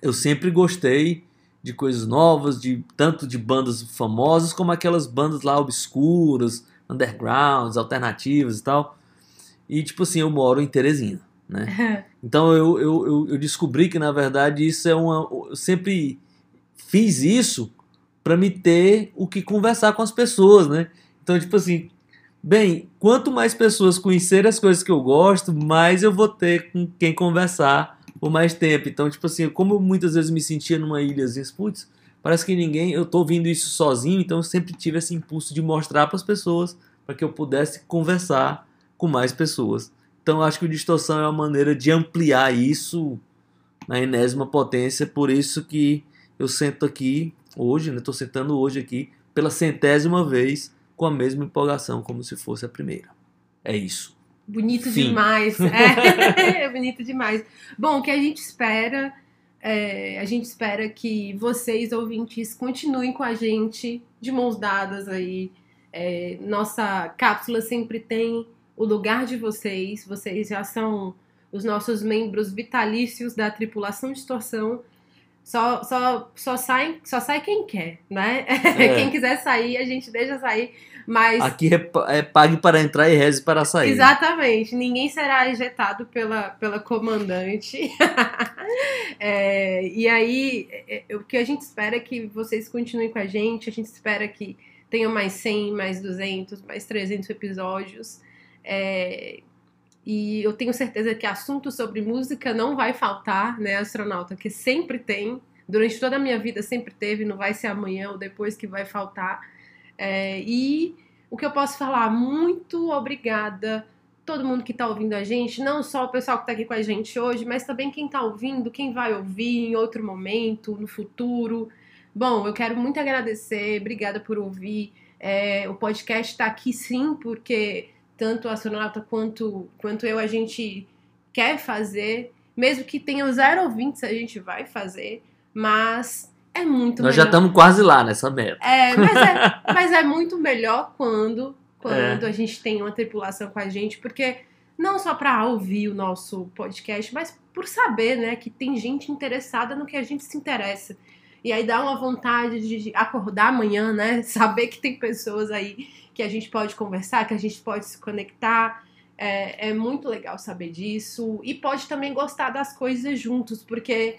eu sempre gostei de coisas novas, de tanto de bandas famosas como aquelas bandas lá obscuras, undergrounds, alternativas e tal. E tipo assim, eu moro em Teresina. né? Então eu, eu, eu- eu descobri que na verdade isso é uma. Eu sempre fiz isso para me ter o que conversar com as pessoas, né? Então, tipo assim, bem, quanto mais pessoas conhecerem as coisas que eu gosto, mais eu vou ter com quem conversar por mais tempo. Então, tipo assim, como eu muitas vezes me sentia numa ilhazinha, putz, parece que ninguém, eu tô ouvindo isso sozinho, então eu sempre tive esse impulso de mostrar para as pessoas, para que eu pudesse conversar com mais pessoas. Então, acho que o distorção é uma maneira de ampliar isso na enésima potência, por isso que eu sento aqui hoje, né? Tô sentando hoje aqui pela centésima vez com a mesma empolgação como se fosse a primeira. É isso. Bonito Fim. demais. É, é bonito demais. Bom, o que a gente espera, é, a gente espera que vocês, ouvintes, continuem com a gente de mãos dadas aí. É, nossa cápsula sempre tem o lugar de vocês. Vocês já são os nossos membros vitalícios da tripulação distorção. Só, só, só, sai, só sai quem quer, né? É. Quem quiser sair, a gente deixa sair. Mas Aqui é, é pague para entrar e reze para sair. Exatamente, ninguém será ejetado pela, pela comandante. É, e aí, é, é, o que a gente espera é que vocês continuem com a gente, a gente espera que tenham mais 100, mais 200, mais 300 episódios. É, e eu tenho certeza que assunto sobre música não vai faltar, né, astronauta? Que sempre tem, durante toda a minha vida sempre teve, não vai ser amanhã ou depois que vai faltar. É, e o que eu posso falar? Muito obrigada todo mundo que está ouvindo a gente, não só o pessoal que está aqui com a gente hoje, mas também quem está ouvindo, quem vai ouvir em outro momento, no futuro. Bom, eu quero muito agradecer, obrigada por ouvir. É, o podcast está aqui sim, porque tanto o astronauta quanto, quanto eu, a gente quer fazer, mesmo que tenha zero ouvintes, a gente vai fazer, mas é muito Nós já melhor. estamos quase lá nessa meta. É, mas é, mas é muito melhor quando, quando É. a gente tem uma tripulação com a gente, porque não só para ouvir o nosso podcast, mas por saber, né, que tem gente interessada no que a gente se interessa. E aí dá uma vontade de acordar amanhã, né? Saber que tem pessoas aí que a gente pode conversar, que a gente pode se conectar. É, é muito legal saber disso. E pode também gostar das coisas juntos, porque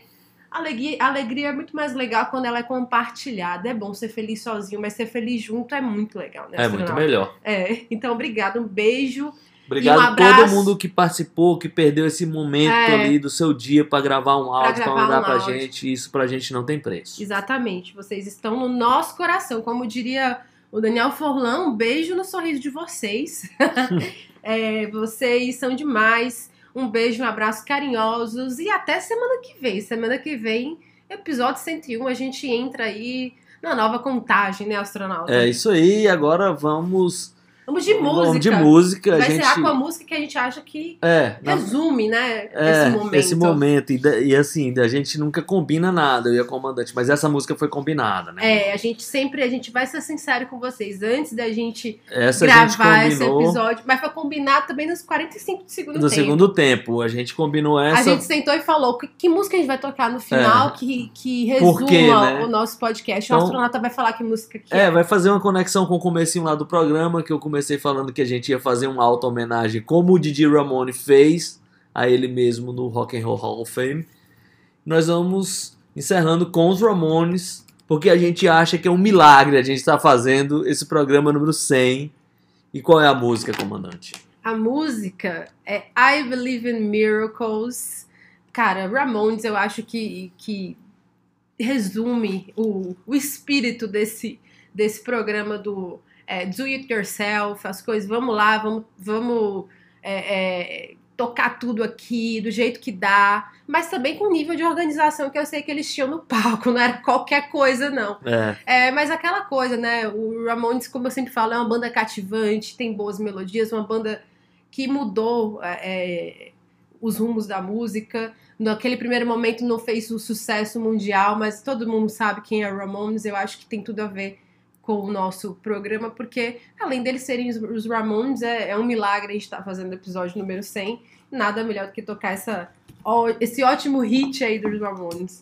alegria, alegria é muito mais legal quando ela é compartilhada. É bom ser feliz sozinho, mas ser feliz junto é muito legal, né? É muito melhor. É, então obrigado, um beijo. Obrigado E um a todo mundo que participou, que perdeu esse momento É. ali do seu dia para gravar um áudio, para mandar um pra áudio. gente. Isso pra gente não tem preço. Exatamente, vocês estão no nosso coração. Como diria o Daniel Forlan, um beijo no sorriso de vocês. É, vocês são demais. Um beijo, um abraço carinhosos e até semana que vem. Semana que vem, episódio 101, a gente entra aí na nova contagem, né, astronauta? É isso aí, agora vamos. Vamos de música. Vamos de música. A Vai gente... ser com a música que a gente acha que É, na- resume, né, É, esse momento. esse momento. E, e assim, a gente nunca combina nada, eu e a comandante, mas essa música foi combinada, né? É, a gente sempre, a gente vai ser sincero com vocês. Antes da gente Essa a gente gravar esse combinou episódio, mas foi combinado também nos 45 do segundo no tempo. segundo tempo. A gente combinou A essa. gente sentou e falou que, que música a gente vai tocar no final que, que Por resuma quê, né? o nosso podcast. Então- o astronauta vai falar que música que É, vai fazer uma conexão com o comecinho lá do programa, que eu comecei falando que a gente ia fazer uma auto-homenagem, como o Didi Ramone fez a ele mesmo no Rock and Roll Hall of Fame. Nós vamos encerrando com os Ramones, porque a gente acha que é um milagre a gente estar fazendo esse programa número 100. E qual é a música, comandante? A música é I Believe in Miracles. Cara, Ramones, eu acho que, que resume o, o espírito desse, desse programa do é, Do It Yourself, as coisas, vamos lá, vamos, vamos é, é, tocar tudo aqui do jeito que dá, mas também com o nível de organização que eu sei que eles tinham no palco, não era qualquer coisa, não. É, É, mas aquela coisa, né? O Ramones, como eu sempre falo, é uma banda cativante, tem boas melodias, uma banda que mudou é, os rumos da música. Naquele primeiro momento não fez o sucesso mundial, mas todo mundo sabe quem é o Ramones. Eu acho que tem tudo a ver com o nosso programa, porque além deles serem os, Ramones, é, é um milagre a gente estar fazendo o episódio número 100. Nada melhor do que tocar essa, esse ótimo hit aí dos Ramones.